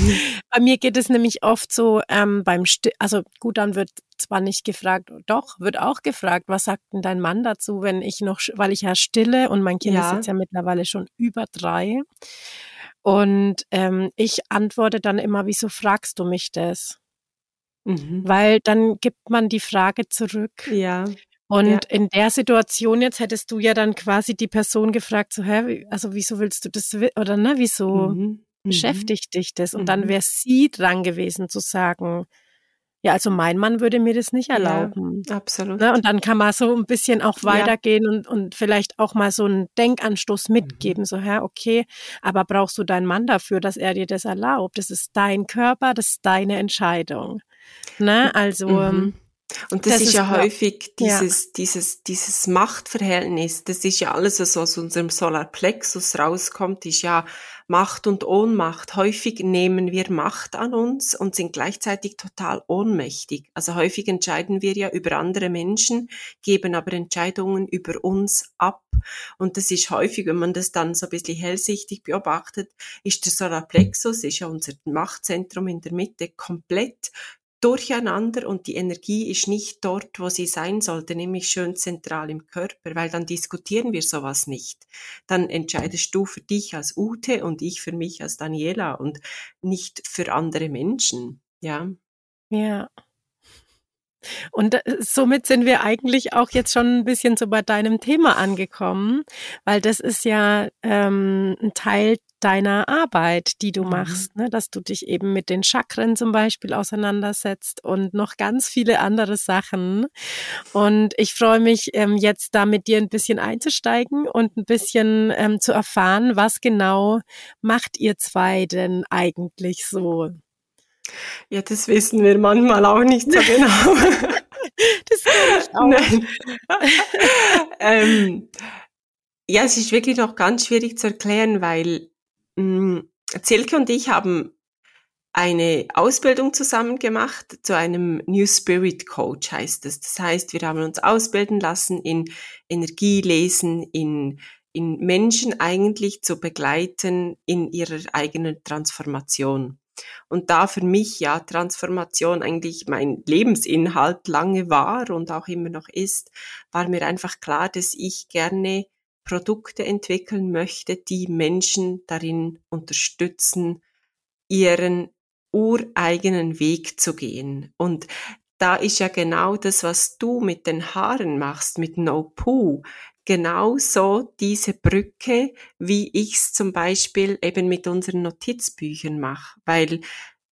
bei mir geht es nämlich oft so ähm, beim, Sti also gut, dann wird zwar nicht gefragt, doch, wird auch gefragt, was sagt denn dein Mann dazu, wenn ich noch, weil ich ja stille und mein Kind ist jetzt ja mittlerweile schon über drei. Und ähm, ich antworte dann immer, wieso fragst du mich das? Mhm. Weil dann gibt man die Frage zurück. Ja. Und ja. in der Situation jetzt hättest du ja dann quasi die Person gefragt, so, hä, also wieso willst du das, oder ne, wieso mhm. mhm. beschäftigt dich das? Und mhm. dann wäre sie dran gewesen zu sagen, ja, also mein Mann würde mir das nicht erlauben. Ja, absolut. Ne? Und dann kann man so ein bisschen auch weitergehen ja. und, und vielleicht auch mal so einen Denkanstoß mhm. mitgeben. Mhm. So, ja, okay, aber brauchst du deinen Mann dafür, dass er dir das erlaubt? Das ist dein Körper, das ist deine Entscheidung. Ne? Also, mhm. Und das, das ist, ist, ja häufig dieses, ja. dieses, dieses Machtverhältnis. Das ist ja alles, was aus unserem Solarplexus rauskommt, ist ja Macht und Ohnmacht. Häufig nehmen wir Macht an uns und sind gleichzeitig total ohnmächtig. Also häufig entscheiden wir ja über andere Menschen, geben aber Entscheidungen über uns ab. Und das ist häufig, wenn man das dann so ein bisschen hellsichtig beobachtet, ist der Solarplexus, ist ja unser Machtzentrum in der Mitte, komplett durcheinander und die Energie ist nicht dort, wo sie sein sollte, nämlich schön zentral im Körper, weil dann diskutieren wir sowas nicht. Dann entscheidest du für dich als Ute und ich für mich als Daniela und nicht für andere Menschen, ja. Ja. Und äh, somit sind wir eigentlich auch jetzt schon ein bisschen so bei deinem Thema angekommen, weil das ist ja ähm, ein Teil deiner Arbeit, die du mhm. machst, ne? dass du dich eben mit den Chakren zum Beispiel auseinandersetzt und noch ganz viele andere Sachen. Und ich freue mich ähm, jetzt da mit dir ein bisschen einzusteigen und ein bisschen ähm, zu erfahren, was genau macht ihr zwei denn eigentlich so? Ja, das wissen wir manchmal auch nicht so genau. das kann ich auch. ähm, ja, es ist wirklich noch ganz schwierig zu erklären, weil mm, Zilke und ich haben eine Ausbildung zusammen gemacht zu einem New Spirit Coach heißt es. Das heißt, wir haben uns ausbilden lassen in Energielesen, in, in Menschen eigentlich zu begleiten in ihrer eigenen Transformation. Und da für mich ja Transformation eigentlich mein Lebensinhalt lange war und auch immer noch ist, war mir einfach klar, dass ich gerne Produkte entwickeln möchte, die Menschen darin unterstützen, ihren ureigenen Weg zu gehen. Und da ist ja genau das, was du mit den Haaren machst, mit No Poo, genauso diese Brücke, wie ich es zum Beispiel eben mit unseren Notizbüchern mache. Weil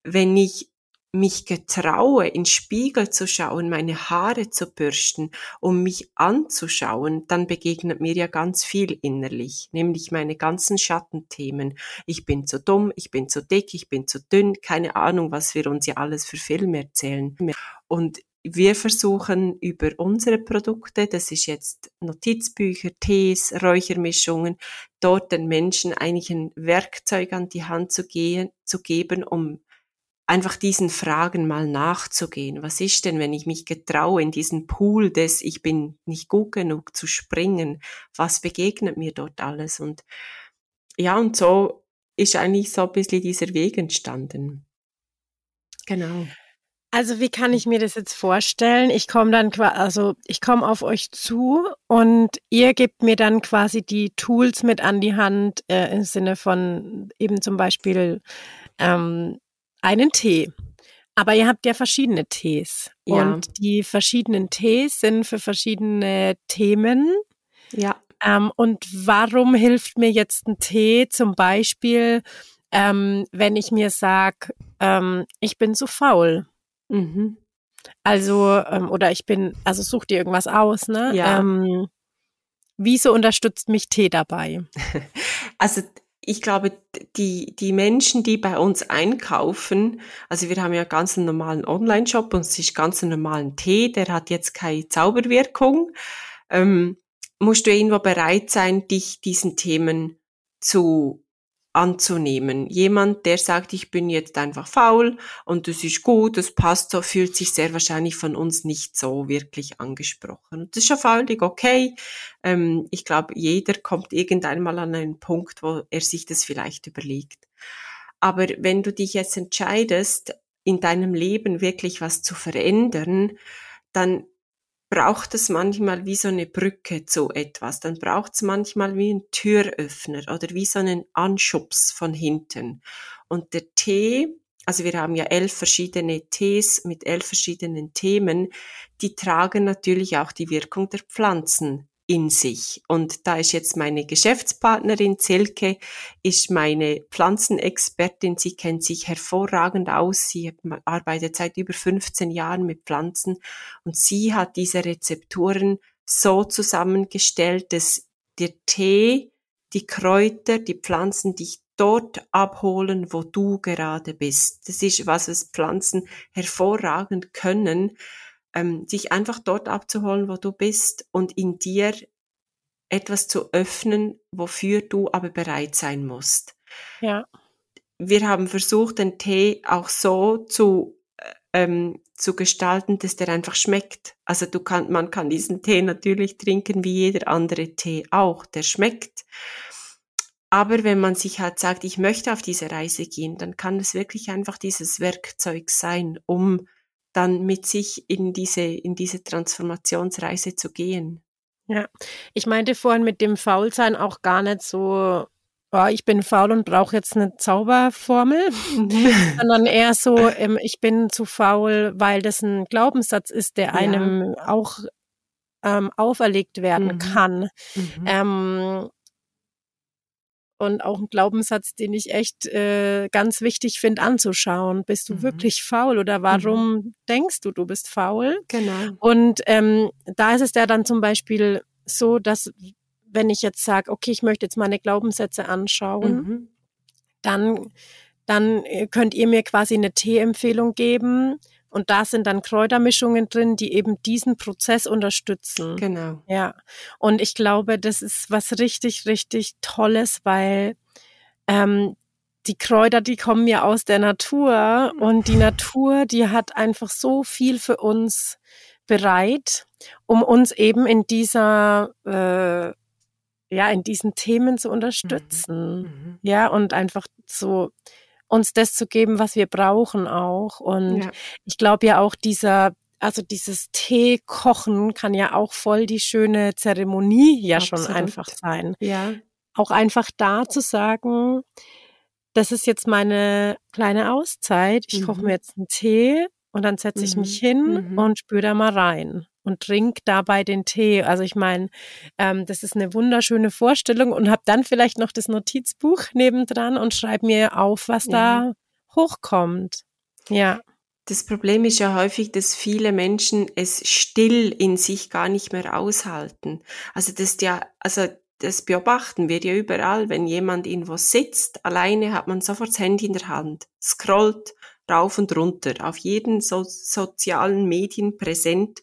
wenn ich mich getraue, in Spiegel zu schauen, meine Haare zu bürsten, um mich anzuschauen, dann begegnet mir ja ganz viel innerlich, nämlich meine ganzen Schattenthemen. Ich bin zu dumm, ich bin zu dick, ich bin zu dünn, keine Ahnung, was wir uns ja alles für Filme erzählen. Und wir versuchen über unsere Produkte, das ist jetzt Notizbücher, Tees, Räuchermischungen, dort den Menschen eigentlich ein Werkzeug an die Hand zu, gehen, zu geben, um einfach diesen Fragen mal nachzugehen. Was ist denn, wenn ich mich getraue, in diesen Pool des Ich bin nicht gut genug zu springen? Was begegnet mir dort alles? Und ja, und so ist eigentlich so ein bisschen dieser Weg entstanden. Genau. Also wie kann ich mir das jetzt vorstellen? Ich komme dann quasi, also ich komme auf euch zu und ihr gebt mir dann quasi die Tools mit an die Hand äh, im Sinne von eben zum Beispiel ähm, einen Tee. Aber ihr habt ja verschiedene Tees. Ja. Und die verschiedenen Tees sind für verschiedene Themen. Ja. Ähm, und warum hilft mir jetzt ein Tee zum Beispiel, ähm, wenn ich mir sage, ähm, ich bin zu faul? Mhm. Also, ähm, oder ich bin, also such dir irgendwas aus, ne? Ja. Ähm, wieso unterstützt mich Tee dabei? Also ich glaube, die, die Menschen, die bei uns einkaufen, also wir haben ja ganz einen normalen Online-Shop und es ist ganz einen normalen Tee, der hat jetzt keine Zauberwirkung, ähm, musst du irgendwo bereit sein, dich diesen Themen zu anzunehmen. Jemand, der sagt, ich bin jetzt einfach faul und das ist gut, das passt so, fühlt sich sehr wahrscheinlich von uns nicht so wirklich angesprochen. Und das ist ja völlig okay. Ähm, ich glaube, jeder kommt irgendwann mal an einen Punkt, wo er sich das vielleicht überlegt. Aber wenn du dich jetzt entscheidest, in deinem Leben wirklich was zu verändern, dann braucht es manchmal wie so eine Brücke zu etwas. Dann braucht es manchmal wie ein Türöffner oder wie so einen Anschubs von hinten. Und der Tee, also wir haben ja elf verschiedene Tees mit elf verschiedenen Themen, die tragen natürlich auch die Wirkung der Pflanzen in sich. Und da ist jetzt meine Geschäftspartnerin Zelke, ist meine Pflanzenexpertin. Sie kennt sich hervorragend aus. Sie arbeitet seit über 15 Jahren mit Pflanzen und sie hat diese Rezepturen so zusammengestellt, dass der Tee, die Kräuter, die Pflanzen dich dort abholen, wo du gerade bist. Das ist was, was Pflanzen hervorragend können ähm, dich einfach dort abzuholen, wo du bist und in dir etwas zu öffnen, wofür du aber bereit sein musst. Ja. Wir haben versucht, den Tee auch so zu äh, ähm, zu gestalten, dass der einfach schmeckt. Also du kann, man kann diesen Tee natürlich trinken wie jeder andere Tee auch, der schmeckt. Aber wenn man sich halt sagt, ich möchte auf diese Reise gehen, dann kann es wirklich einfach dieses Werkzeug sein, um dann mit sich in diese, in diese Transformationsreise zu gehen. Ja, ich meinte vorhin mit dem Faulsein auch gar nicht so, oh, ich bin faul und brauche jetzt eine Zauberformel, sondern eher so, ähm, ich bin zu faul, weil das ein Glaubenssatz ist, der einem ja. auch ähm, auferlegt werden mhm. kann. Mhm. Ähm, und auch ein Glaubenssatz, den ich echt äh, ganz wichtig finde anzuschauen. Bist du mhm. wirklich faul oder warum mhm. denkst du, du bist faul? Genau. Und ähm, da ist es ja dann zum Beispiel so, dass wenn ich jetzt sage, okay, ich möchte jetzt meine Glaubenssätze anschauen, mhm. dann dann äh, könnt ihr mir quasi eine Tee-Empfehlung geben, Und da sind dann Kräutermischungen drin, die eben diesen Prozess unterstützen. Genau. Ja. Und ich glaube, das ist was richtig, richtig Tolles, weil ähm, die Kräuter, die kommen ja aus der Natur und die Natur, die hat einfach so viel für uns bereit, um uns eben in dieser äh, ja in diesen Themen zu unterstützen. Mhm. mhm. Ja, und einfach so uns das zu geben, was wir brauchen auch. Und ja. ich glaube ja auch dieser, also dieses Tee kochen kann ja auch voll die schöne Zeremonie ja Absolut. schon einfach sein. Ja. Auch einfach da zu sagen, das ist jetzt meine kleine Auszeit. Ich mhm. koche mir jetzt einen Tee und dann setze ich mich mhm. hin mhm. und spüre da mal rein und trink dabei den Tee. Also ich meine, ähm, das ist eine wunderschöne Vorstellung und habe dann vielleicht noch das Notizbuch nebendran und schreibe mir auf, was ja. da hochkommt. Ja. Das Problem ist ja häufig, dass viele Menschen es still in sich gar nicht mehr aushalten. Also das ja, also das beobachten wir ja überall, wenn jemand irgendwo sitzt, alleine hat man sofort das Handy in der Hand, scrollt rauf und runter, auf jeden so sozialen Medien präsent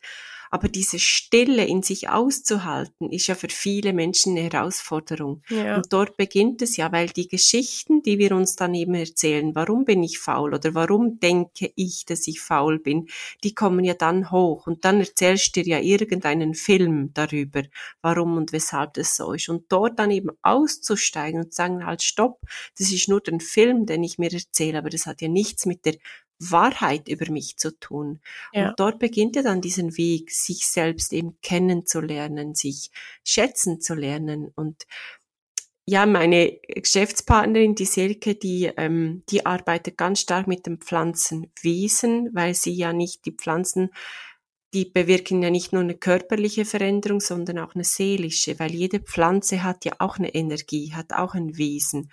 aber diese Stille in sich auszuhalten, ist ja für viele Menschen eine Herausforderung. Ja. Und dort beginnt es ja, weil die Geschichten, die wir uns dann eben erzählen, warum bin ich faul oder warum denke ich, dass ich faul bin, die kommen ja dann hoch. Und dann erzählst du dir ja irgendeinen Film darüber, warum und weshalb das so ist. Und dort dann eben auszusteigen und sagen, halt, stopp, das ist nur ein Film, den ich mir erzähle, aber das hat ja nichts mit der Wahrheit über mich zu tun. Ja. Und dort beginnt ja dann diesen Weg, sich selbst eben kennenzulernen, sich schätzen zu lernen. Und ja, meine Geschäftspartnerin, die Silke, die, ähm, die arbeitet ganz stark mit dem Pflanzenwesen, weil sie ja nicht die Pflanzen, die bewirken ja nicht nur eine körperliche Veränderung, sondern auch eine seelische, weil jede Pflanze hat ja auch eine Energie, hat auch ein Wesen.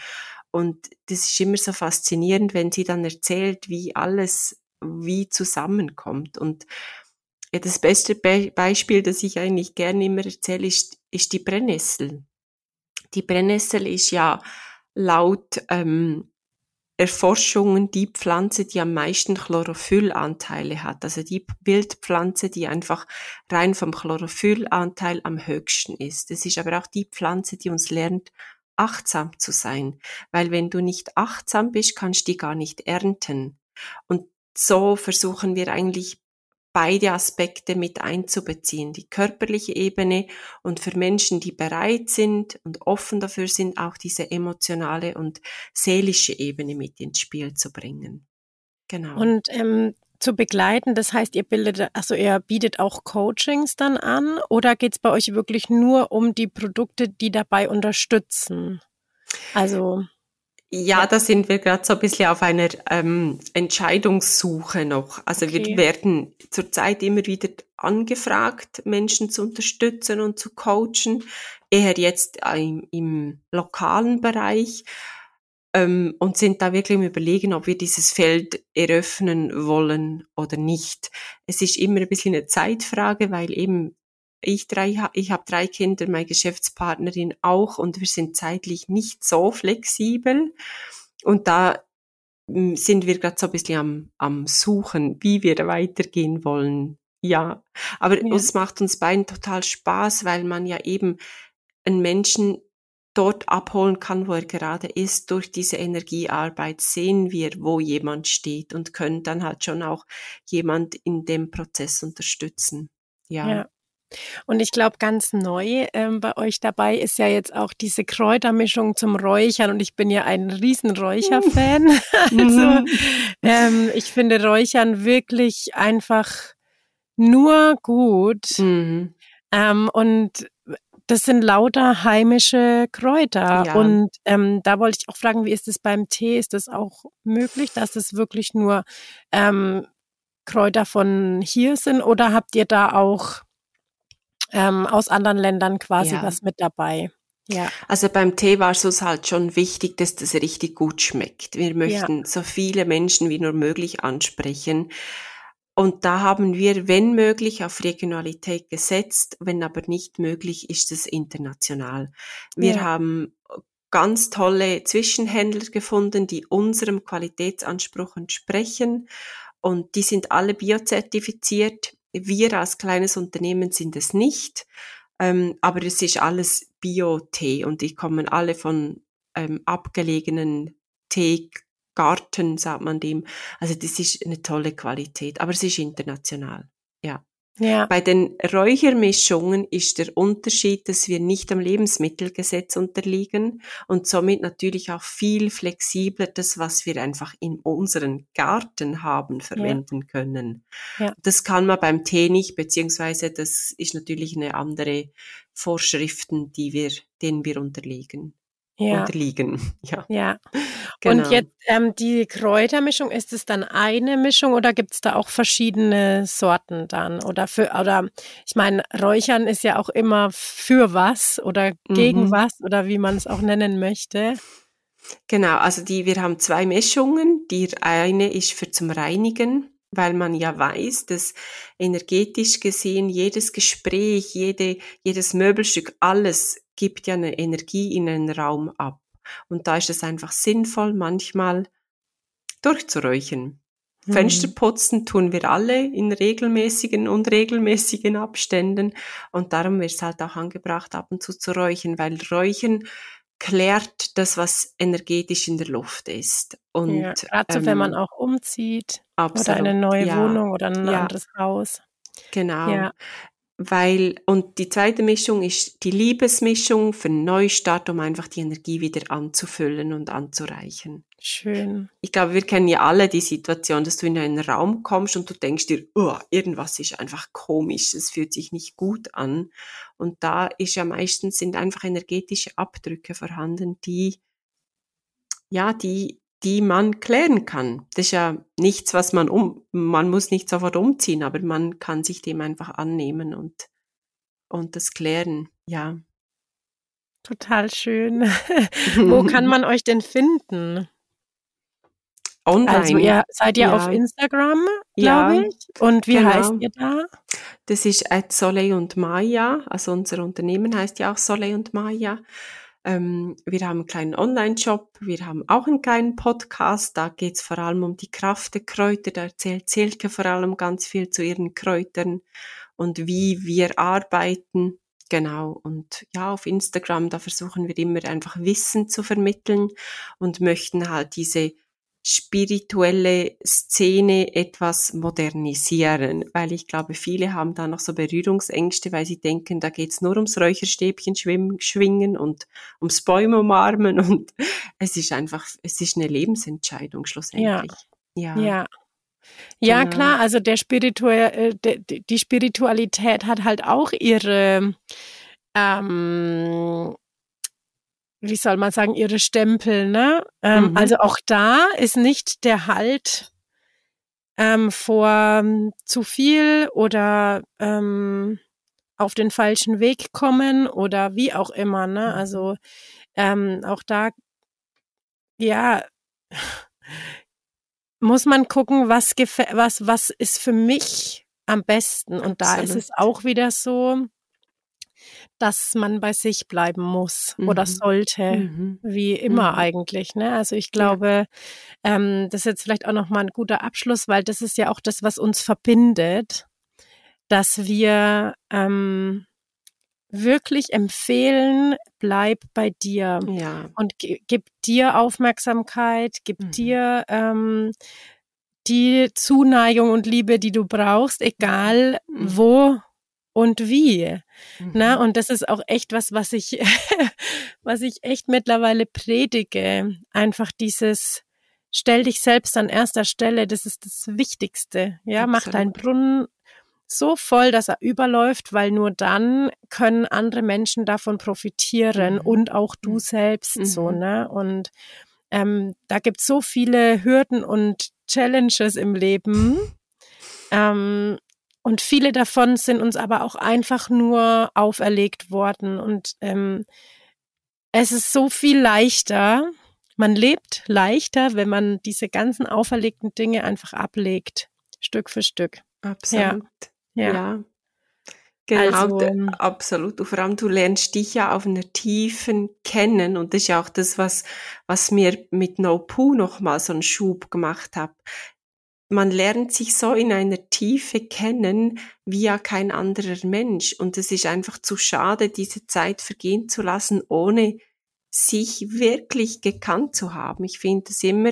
Und das ist immer so faszinierend, wenn sie dann erzählt, wie alles wie zusammenkommt. Und ja, das beste Be Beispiel, das ich eigentlich gerne immer erzähle, ist, ist die Brennnessel. Die Brennnessel ist ja laut ähm, Erforschungen die Pflanze, die am meisten Chlorophyllanteile hat. Also die Wildpflanze, die einfach rein vom Chlorophyllanteil am höchsten ist. Das ist aber auch die Pflanze, die uns lernt, achtsam zu sein, weil wenn du nicht achtsam bist, kannst du die gar nicht ernten. Und so versuchen wir eigentlich beide Aspekte mit einzubeziehen, die körperliche Ebene und für Menschen, die bereit sind und offen dafür sind, auch diese emotionale und seelische Ebene mit ins Spiel zu bringen. Genau. Und ähm, zu begleiten? Das heißt, ihr bildet, also ihr bietet auch Coachings dann an oder geht es bei euch wirklich nur um die Produkte, die dabei unterstützen? Also ja, da sind wir gerade so ein bisschen auf einer ähm, Entscheidungssuche noch. Also okay. wir werden zurzeit immer wieder angefragt, Menschen zu unterstützen und zu coachen, eher jetzt im, im lokalen Bereich ähm, und sind da wirklich im Überlegen, ob wir dieses Feld eröffnen wollen oder nicht. Es ist immer ein bisschen eine Zeitfrage, weil eben ich drei, ich habe drei Kinder, meine Geschäftspartnerin auch und wir sind zeitlich nicht so flexibel und da hm, sind wir gerade so ein bisschen am, am Suchen, wie wir weitergehen wollen. Ja, aber ja. uns macht uns beiden total Spaß, weil man ja eben einen Menschen dort abholen kann, wo er gerade ist. Durch diese Energiearbeit sehen wir, wo jemand steht und können dann halt schon auch jemand in dem Prozess unterstützen. Ja. ja. Und ich glaube, ganz neu ähm, bei euch dabei ist ja jetzt auch diese Kräutermischung zum Räuchern. Und ich bin ja ein Riesenräucher-Fan. also mhm. ähm, ich finde Räuchern wirklich einfach nur gut. Mhm. Ähm, und das sind lauter heimische Kräuter. Ja. Und ähm, da wollte ich auch fragen, wie ist es beim Tee? Ist das auch möglich, dass es wirklich nur ähm, Kräuter von hier sind? Oder habt ihr da auch ähm, aus anderen Ländern quasi ja. was mit dabei? Ja. Also beim Tee war es uns halt schon wichtig, dass das richtig gut schmeckt. Wir möchten ja. so viele Menschen wie nur möglich ansprechen. Und da haben wir, wenn möglich, auf Regionalität gesetzt. Wenn aber nicht möglich, ist es international. Wir ja. haben ganz tolle Zwischenhändler gefunden, die unserem Qualitätsanspruch entsprechen und die sind alle biozertifiziert. Wir als kleines Unternehmen sind es nicht, ähm, aber es ist alles Bio-Tee und die kommen alle von ähm, abgelegenen Teegarten, sagt man dem. Also das ist eine tolle Qualität, aber es ist international. Ja. Ja. Bei den Räuchermischungen ist der Unterschied, dass wir nicht am Lebensmittelgesetz unterliegen und somit natürlich auch viel flexibler das, was wir einfach in unseren Garten haben, verwenden ja. können. Ja. Das kann man beim Tee nicht, beziehungsweise das ist natürlich eine andere Vorschriften, die wir, denen wir unterliegen ja. unterliegen. Ja. ja. Genau. Und jetzt ähm, die Kräutermischung, ist es dann eine Mischung oder gibt es da auch verschiedene Sorten dann? Oder für, oder ich meine, Räuchern ist ja auch immer für was oder gegen mhm. was oder wie man es auch nennen möchte. Genau, also die, wir haben zwei Mischungen. Die eine ist für zum Reinigen weil man ja weiß, dass energetisch gesehen jedes Gespräch, jede, jedes Möbelstück, alles gibt ja eine Energie in einen Raum ab. Und da ist es einfach sinnvoll, manchmal durchzuräuchern. Mhm. Fenster putzen tun wir alle in regelmäßigen und regelmäßigen Abständen. Und darum wird es halt auch angebracht, ab und zu zu räuchern, weil Räuchern klärt das, was energetisch in der Luft ist. Und ja, gerade so, ähm, wenn man auch umzieht absolut, oder eine neue ja, Wohnung oder ein ja, anderes Haus. Genau. Ja weil, und die zweite Mischung ist die Liebesmischung für einen Neustart, um einfach die Energie wieder anzufüllen und anzureichen. Schön. Ich glaube, wir kennen ja alle die Situation, dass du in einen Raum kommst und du denkst dir, oh, irgendwas ist einfach komisch, es fühlt sich nicht gut an. Und da ist ja meistens sind einfach energetische Abdrücke vorhanden, die, ja, die die man klären kann. Das ist ja nichts, was man um, man muss nicht sofort umziehen, aber man kann sich dem einfach annehmen und, und das klären, ja. Total schön. Wo kann man euch denn finden? Online. Also ihr seid ja, ja. auf Instagram, glaube ja, ich. Und wie genau. heißt ihr da? Das ist at Soleil und Maya. Also unser Unternehmen heißt ja auch Soleil und Maya. Ähm, wir haben einen kleinen Online-Shop, wir haben auch einen kleinen Podcast, da geht es vor allem um die Kraft der Kräuter, da erzählt Silke vor allem ganz viel zu ihren Kräutern und wie wir arbeiten. Genau, und ja, auf Instagram, da versuchen wir immer einfach Wissen zu vermitteln und möchten halt diese spirituelle Szene etwas modernisieren, weil ich glaube, viele haben da noch so Berührungsängste, weil sie denken, da geht's nur ums Räucherstäbchen schwingen und ums Bäume umarmen und es ist einfach, es ist eine Lebensentscheidung schlussendlich. Ja. ja. ja. Ja, genau. klar, also der Spiritual, äh, die Spiritualität hat halt auch ihre ähm, wie soll man sagen, ihre Stempel, ne? Ähm, mhm. Also auch da ist nicht der Halt ähm, vor ähm, zu viel oder ähm, auf den falschen Weg kommen oder wie auch immer, ne? Mhm. Also ähm, auch da, ja, muss man gucken, was was was ist für mich am besten. Und da ist es auch wieder so, dass man bei sich bleiben muss mhm. oder sollte, mhm. wie immer mhm. eigentlich. Ne? Also ich glaube, ja. ähm, das ist jetzt vielleicht auch nochmal ein guter Abschluss, weil das ist ja auch das, was uns verbindet, dass wir ähm, wirklich empfehlen, bleib bei dir ja. und gib dir Aufmerksamkeit, gib mhm. dir ähm, die Zuneigung und Liebe, die du brauchst, egal mhm. wo und wie. Mhm. Na, und das ist auch echt was, was ich, was ich echt mittlerweile predige. Einfach dieses, stell dich selbst an erster Stelle, das ist das Wichtigste. Ja, Absolut. mach deinen Brunnen so voll, dass er überläuft, weil nur dann können andere Menschen davon profitieren mhm. und auch du mhm. selbst mhm. so, ne? Und ähm, da gibt's so viele Hürden und Challenges im Leben. Ähm, und viele davon sind uns aber auch einfach nur auferlegt worden. Und ähm, es ist so viel leichter. Man lebt leichter, wenn man diese ganzen auferlegten Dinge einfach ablegt, Stück für Stück. Absolut. Ja. ja. ja. Genau, also, absolut. Und vor allem, du lernst dich ja auf einer Tiefen kennen. Und das ist ja auch das, was, was mir mit No Poo nochmal so einen Schub gemacht hat man lernt sich so in einer Tiefe kennen wie ja kein anderer Mensch. Und es ist einfach zu schade, diese Zeit vergehen zu lassen, ohne sich wirklich gekannt zu haben. Ich finde es immer,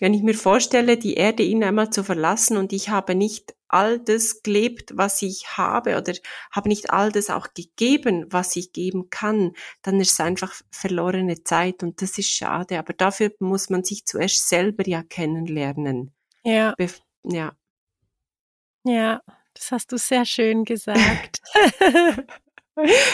wenn ich mir vorstelle, die Erde ihn einmal zu verlassen und ich habe nicht all das gelebt, was ich habe oder habe nicht all das auch gegeben, was ich geben kann, dann ist es einfach verlorene Zeit und das ist schade. Aber dafür muss man sich zuerst selber ja kennenlernen. Ja. Bef ja. Ja, das hast du sehr schön gesagt.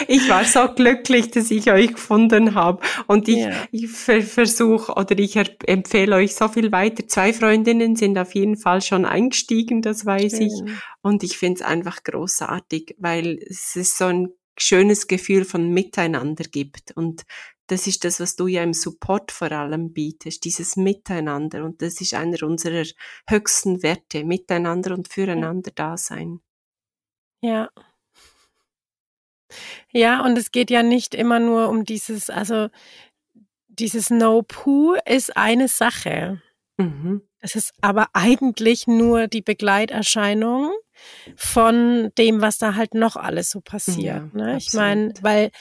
Ich war so glücklich, dass ich euch gefunden habe. Und ich, ja. ich versuche oder ich empfehle euch so viel weiter. Zwei Freundinnen sind auf jeden Fall schon eingestiegen, das weiß Schön. ich. Und ich finde es einfach großartig, weil es ist so ein schönes Gefühl von Miteinander gibt. Und das ist das, was du ja im Support vor allem bietest, dieses Miteinander. Und das ist einer unserer höchsten Werte, Miteinander und füreinander da sein. Ja. Ja, und es geht ja nicht immer nur um dieses, also dieses No-Poo ist eine Sache. Mhm. Es ist aber eigentlich nur die Begleiterscheinung von dem, was da halt noch alles so passiert. Ja, ne? Ich meine, weil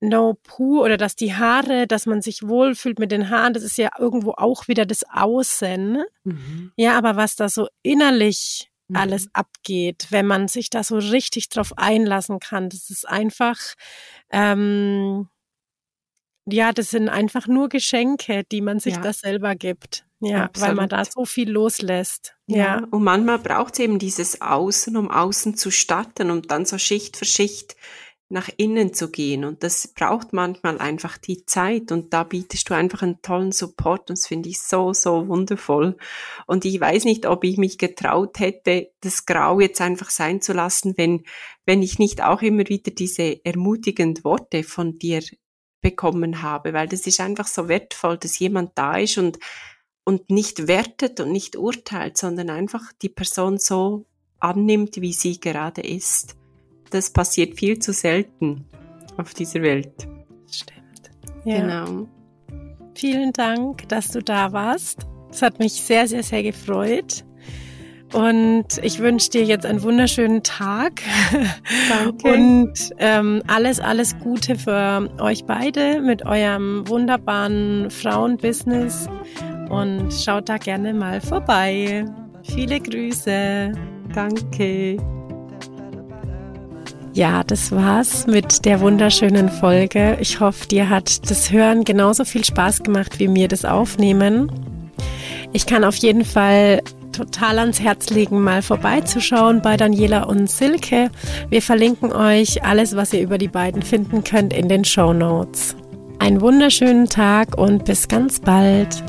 No Poo oder dass die Haare, dass man sich wohlfühlt mit den Haaren, das ist ja irgendwo auch wieder das Außen. Mhm. Ja, aber was da so innerlich mhm. alles abgeht, wenn man sich da so richtig drauf einlassen kann, das ist einfach, ähm, ja, das sind einfach nur Geschenke, die man sich ja. da selber gibt. Ja, Absolut. weil man da so viel loslässt. Ja, ja. und manchmal braucht es eben dieses Außen, um außen zu starten und dann so Schicht für Schicht nach innen zu gehen. Und das braucht manchmal einfach die Zeit. Und da bietest du einfach einen tollen Support. Und das finde ich so, so wundervoll. Und ich weiß nicht, ob ich mich getraut hätte, das Grau jetzt einfach sein zu lassen, wenn, wenn ich nicht auch immer wieder diese ermutigenden Worte von dir bekommen habe. Weil das ist einfach so wertvoll, dass jemand da ist und, und nicht wertet und nicht urteilt, sondern einfach die Person so annimmt, wie sie gerade ist das passiert viel zu selten auf dieser Welt. Stimmt. Ja. Genau. Vielen Dank, dass du da warst. Es hat mich sehr, sehr, sehr gefreut. Und ich wünsche dir jetzt einen wunderschönen Tag. Danke. Und ähm, alles, alles Gute für euch beide mit eurem wunderbaren Frauenbusiness. Und schaut da gerne mal vorbei. Viele Grüße. Danke. Ja, das war's mit der wunderschönen Folge. Ich hoffe, dir hat das Hören genauso viel Spaß gemacht wie mir das Aufnehmen. Ich kann auf jeden Fall total ans Herz legen, mal vorbeizuschauen bei Daniela und Silke. Wir verlinken euch alles, was ihr über die beiden finden könnt, in den Show Notes. Einen wunderschönen Tag und bis ganz bald.